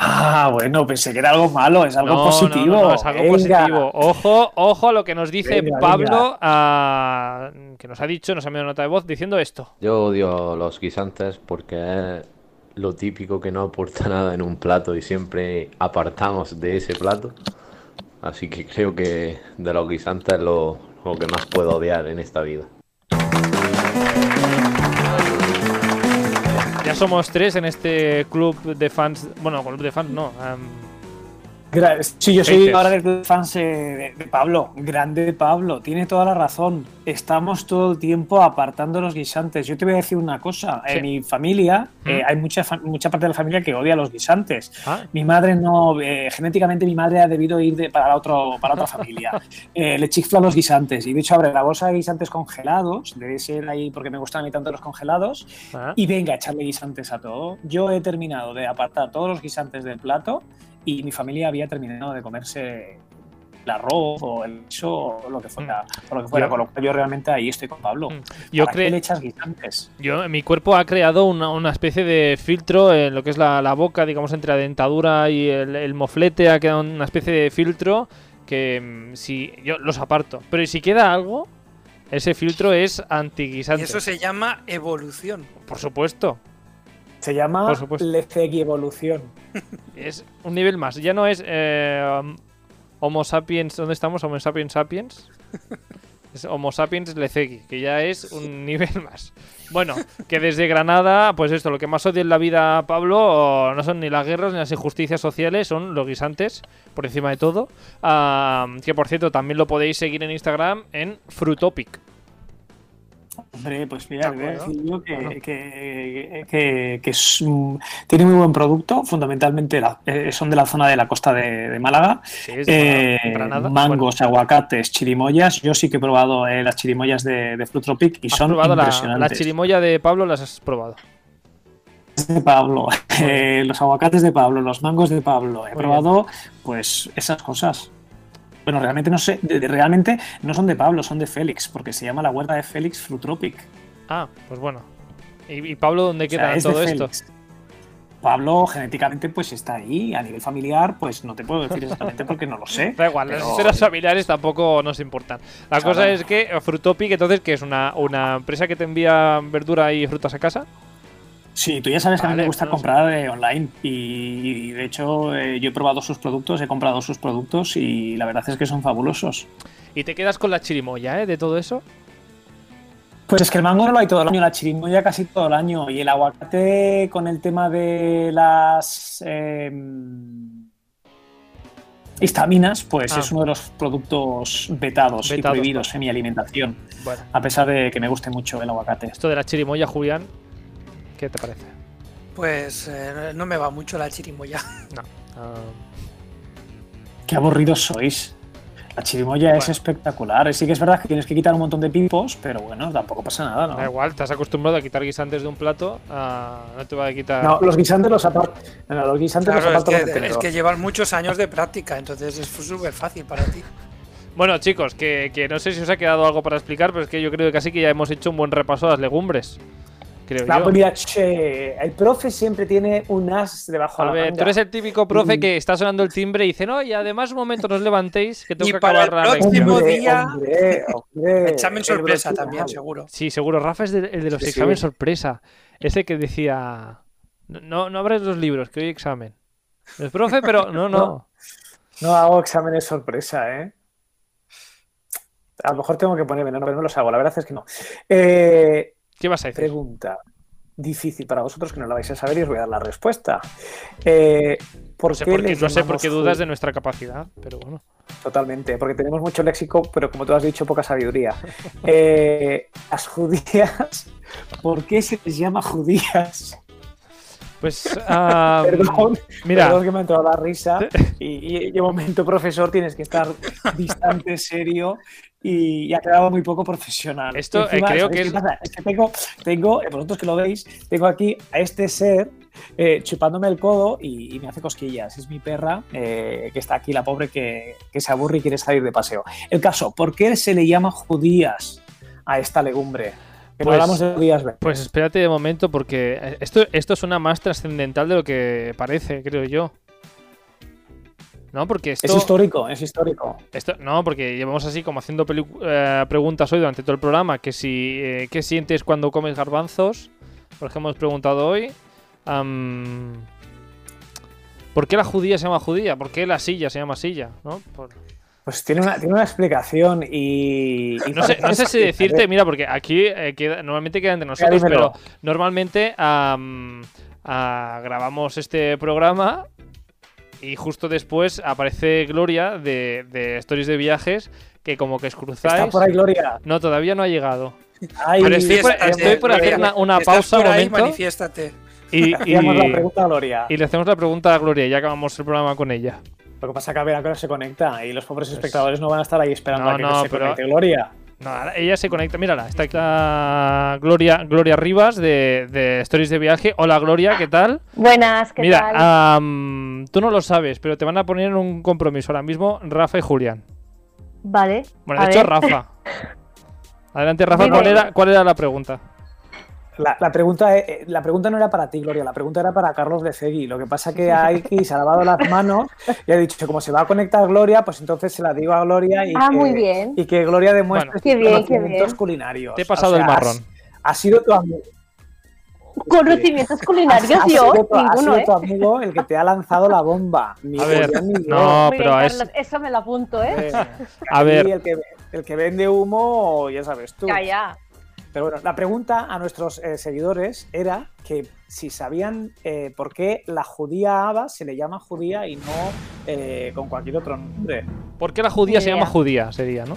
Ah, bueno, pensé que era algo malo, es algo positivo. No, es algo positivo. Ojo, ojo a lo que nos dice Pablo, que nos ha dicho, nos ha enviado nota de voz diciendo esto. Yo odio los guisantes porque lo típico que no aporta nada en un plato y siempre apartamos de ese plato. Así que creo que de los guisantes es lo, lo que más puedo odiar en esta vida. Ya somos tres en este club de fans. Bueno, club de fans no. Sí, yo soy ahora del fans de, Pablo. Grande Pablo, tiene toda la razón. Estamos todo el tiempo apartando los guisantes. Yo te voy a decir una cosa. En mi familia eh, hay mucha, mucha parte de la familia que odia los guisantes. Ah. Mi madre no. Eh, genéticamente, mi madre ha debido ir para, otro, para otra familia. Eh, le chifla los guisantes. Y de hecho, abre la bolsa de guisantes congelados. Debe ser ahí porque me gustan a mí tanto los congelados. Ah. Y venga, echarle guisantes a todo. Yo he terminado de apartar todos los guisantes del plato y mi familia había terminado de comerse el arroz o el queso o lo que fuera, mm. lo que fuera. Yo, con lo cual yo realmente ahí estoy con Pablo. Mm. Yo ¿Para qué le echas guisantes? Yo, mi cuerpo ha creado una, una, especie de filtro en lo que es la, la boca, digamos, entre la dentadura y el, el, moflete, ha quedado una especie de filtro que mm, si yo los aparto. Pero si queda algo, ese filtro es antiguisante. Y eso se llama evolución. Por supuesto. Se llama Lecegi Evolución. Es un nivel más. Ya no es eh, Homo sapiens. ¿Dónde estamos? Homo sapiens sapiens. Es Homo sapiens Lecegi, que ya es un nivel más. Bueno, que desde Granada, pues esto, lo que más odia en la vida, Pablo, no son ni las guerras ni las injusticias sociales, son los guisantes, por encima de todo. Ah, que por cierto, también lo podéis seguir en Instagram en Frutopic. Hombre, pues mira, voy a decir yo que, que, que, es, tiene muy buen producto, fundamentalmente eh, son de la zona de la costa de, Málaga. Eh, mangos, aguacates, chirimoyas. Yo sí que he probado eh, las chirimoyas de, de Frutropic y son impresionantes. La, la, chirimoya de Pablo las has probado de Pablo, los aguacates de Pablo, los mangos de Pablo. He probado pues esas cosas. Bueno, realmente no sé, realmente no son de Pablo, son de Félix, porque se llama la huerta de Félix Frutropic. Ah, pues bueno. ¿Y, Pablo dónde queda todo esto? Pablo genéticamente pues está ahí, a nivel familiar pues no te puedo decir exactamente porque no lo sé. Da igual, las esferas familiares tampoco nos importan. La cosa es que Frutopic entonces que es una, una empresa que te envía verdura y frutas a casa. Sí, tú ya sabes que a mí me gusta comprar eh, online y, de hecho eh, yo he probado sus productos, he comprado sus productos y la verdad es que son fabulosos. ¿Y te quedas con la chirimoya, eh, de todo eso? Pues es que el mango no lo hay todo el año, la chirimoya casi todo el año y el aguacate con el tema de las em, histaminas, pues ah. es uno de los productos vetados, y prohibidos en mi alimentación. A pesar de que me guste mucho el aguacate. Esto de la chirimoya, Julián, ¿Qué te parece? Pues eh, no me va mucho la chirimoya. No. Ah. Qué aburridos sois. La chirimoya es espectacular. Sí que es verdad que tienes que quitar un montón de pipos, pero bueno, tampoco pasa nada, ¿no? Da igual, estás acostumbrado a quitar guisantes de un plato, no te va a quitar... No, los guisantes los aparto. No, los guisantes los aparto es, que, es que llevan muchos años de práctica, entonces es súper fácil para ti. Bueno, chicos, que, que, no sé si os ha quedado algo para explicar, pero es que yo creo que casi que ya hemos hecho un buen repaso a las legumbres. Creo yo. pues mira, che, el profe siempre tiene un as debajo A de la ver, manga. tú eres el típico profe Mm. que está sonando el timbre y dice, no, y además un momento no os levantéis, que tengo Y que para acabar el próximo lección". día- Hombre, hombre, Examen sorpresa también, seguro. Sí, seguro. Rafa es de- el de los Sí, sí. exámenes sorpresa. Ese que decía, no, no abres los libros, que hoy examen. El profe, pero no, no. No. No hago exámenes sorpresa, ¿eh? A lo mejor tengo que ponerme, no, pero no los hago, la verdad es que no. Eh, ¿Qué vas a decir? pregunta difícil para vosotros que no la vais a saber y os voy a dar la respuesta. Eh, ¿por No sé qué por qué, no sé por qué dudas de nuestra capacidad, pero bueno. Totalmente, porque tenemos mucho léxico, pero como tú has dicho, poca sabiduría. Eh, las judías, ¿por qué se les llama judías? Pues, ah, Perdón, mira, perdón que me ha entrado la risa y, y de momento, profesor, tienes que estar distante, serio y, y ha quedado muy poco profesional. Esto, encima, eh, creo ¿sabéis que es- pasa? Es que tengo, tengo, eh, vosotros que lo veis, tengo aquí a este ser eh, chupándome el codo y, y me hace cosquillas. Es mi perra eh, que está aquí, la pobre que, que se aburre y quiere salir de paseo. El caso, ¿por qué se le llama judías a esta legumbre? Pues- hablamos de pues espérate de momento porque esto, esto suena más trascendental de lo que parece, creo yo. No, porque esto... Es histórico, es histórico. Esto, no, porque llevamos así como haciendo eh, preguntas hoy durante todo el programa. Que si, eh, ¿Qué sientes cuando comes garbanzos? Por ejemplo, hemos preguntado hoy. ¿Por qué la judía se llama judía? ¿Por qué la silla se llama silla? ¿No? Por- Pues tiene una, tiene una explicación y... y No sé, no sé si decirte, mira, porque aquí eh, queda- normalmente queda entre nosotros, pero normalmente ah, grabamos este programa y justo después aparece Gloria de, de Stories de Viajes, que como que os cruzáis. Está por ahí, Gloria. No, todavía no ha llegado. Ay, Pero estoy por, Manifiéstate, estoy por hacer una, una pausa por un ahí, momento manifiéstate. y, y- la pregunta a Gloria. y le hacemos la pregunta a Gloria y ya acabamos el programa con ella. Lo que pasa es que a ver a qué hora se conecta y los pobres espectadores no van a estar ahí esperando No, a que no, se pero- conecte Gloria. Ella se conecta, mírala, está aquí la Gloria, Gloria Rivas de, de Stories de Viaje. Hola Gloria, ¿qué tal? Buenas, ¿qué Mira, tal? am, tú no lo sabes, pero te van a poner en un compromiso ahora mismo Rafa y Julián. Vale. Bueno, de hecho ver. Rafa. Adelante Rafa. ¿cuál era, ¿cuál era la pregunta? La, la pregunta, eh, eh, la pregunta no era para ti, Gloria, la pregunta era para Carlos de Cegui. Lo que pasa que Aiki se ha lavado las manos y ha dicho como se va a conectar Gloria, pues entonces se la digo a Gloria y, Ah, que, muy bien. y que Gloria demuestre Bueno. sus Qué bien, qué conocimientos bien. culinarios. Te he pasado O sea, el marrón. Ha, ha sido tu amigo. Conocimientos culinarios ha yo, sido tu- ha ninguno, sido ¿eh? tu amigo el que te ha lanzado la bomba. Ni A ver, Julián ni yo. no, pero bien, es... Carlos, eso me lo apunto, ¿eh? Eh, A ver. El que, el que vende humo, ya sabes tú. Ya, ya. Pero bueno, la pregunta a nuestros eh, seguidores era que si sabían eh, por qué la judía Ava se le llama judía y no eh, con cualquier otro nombre. ¿Por qué la judía Ni se llama judía? Sería, ¿no?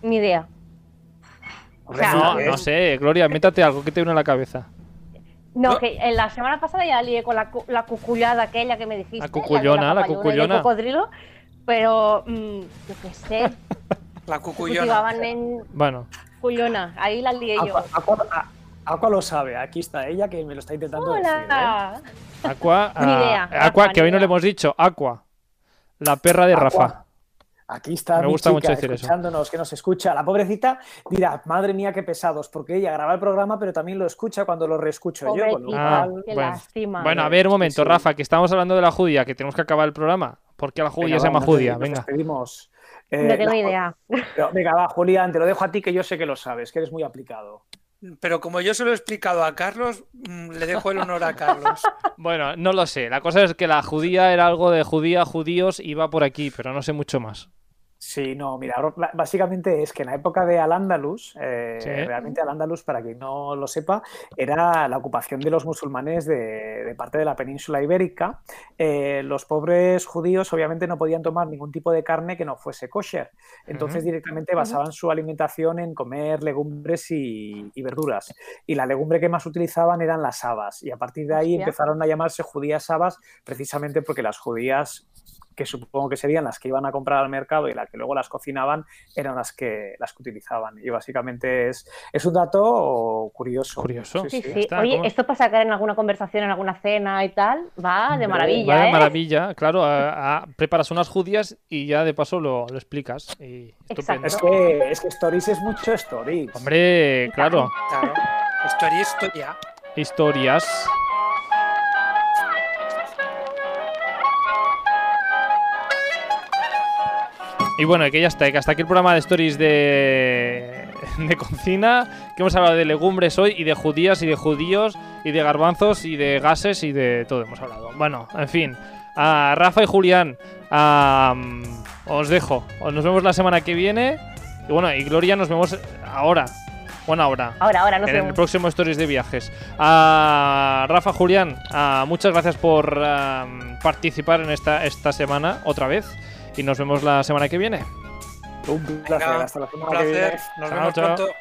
Ni idea. Sea, No, no sé, Gloria, métate algo que te une a la cabeza. No, No. que en la semana pasada ya lié con la, cu- la cucullada aquella que me dijiste. La cucullona, la cucullona. cocodrilo, pero mm, yo qué sé, La cucuyona. cultivaban en Bueno, cullona, ahí la lié yo. Aqua, Aqua- a- Aqua lo sabe, aquí está ella que me lo está intentando decir. ¿eh? Hola. Aqua, Ni ah, idea, Aqua, que hoy no le hemos dicho, Aqua, la perra de Aqua. Rafa. Aquí está Me mi gusta chica mucho decir eso. escuchándonos, que nos escucha. La pobrecita dirá, madre mía, qué pesados, porque ella graba el programa, pero también lo escucha cuando lo reescucho yo. Con lo Ah, cual, qué bueno. lástima. Bueno, a ver, un momento, sí. Rafa, que estamos hablando de la judía, que tenemos que acabar el programa. ¿Por qué la judía venga, se llama judía? nos Venga. despedimos. no Eh, tengo la- idea. pero, venga, va, Julián, te lo dejo a ti, que yo sé que lo sabes, que eres muy aplicado. Pero como yo se lo he explicado a Carlos, mm, le dejo el honor a Carlos. Bueno, no lo sé. La cosa es que la judía era algo de judía, judíos, y va por aquí, pero no sé mucho más. Sí, no, mira, básicamente es que en la época de Al-Ándalus, eh, Sí. realmente Al-Ándalus, para quien no lo sepa, era la ocupación de los musulmanes de, de parte de la península ibérica. Eh, los pobres judíos obviamente no podían tomar ningún tipo de carne que no fuese kosher. Entonces directamente basaban su alimentación en comer legumbres y, y verduras. Y la legumbre que más utilizaban eran las habas. Y a partir de ahí Hostia. empezaron a llamarse judías habas precisamente porque las judías que supongo que serían las que iban a comprar al mercado y las que luego las cocinaban, eran las que las que utilizaban. Y básicamente es, es un dato curioso. Curioso. Sí, sí. está, Oye, ¿cómo? esto para sacar en alguna conversación, en alguna cena y tal, va de maravilla, Va de ¿eh? maravilla, claro. a- a- preparas unas judías y ya de paso lo, lo explicas. Y estupendo. Es que, es que Stories es mucho Stories. Hombre, claro. Claro. Historia, historia. Historias. Y bueno, que ya está, que hasta aquí el programa de stories de, de cocina, que hemos hablado de legumbres hoy, y de judías, y de judíos, y de garbanzos, y de gases, y de todo hemos hablado. Bueno, en fin, a Rafa y Julián, os dejo. Nos vemos la semana que viene. Y bueno, y Gloria nos vemos ahora. Buena hora. Ahora, ahora, En el próximo Stories de Viajes. A Rafa, Julián, muchas gracias por participar en esta, esta semana otra vez y nos vemos la semana que viene. Un placer, Venga, hasta la semana que viene. Nos chao, vemos chao. pronto.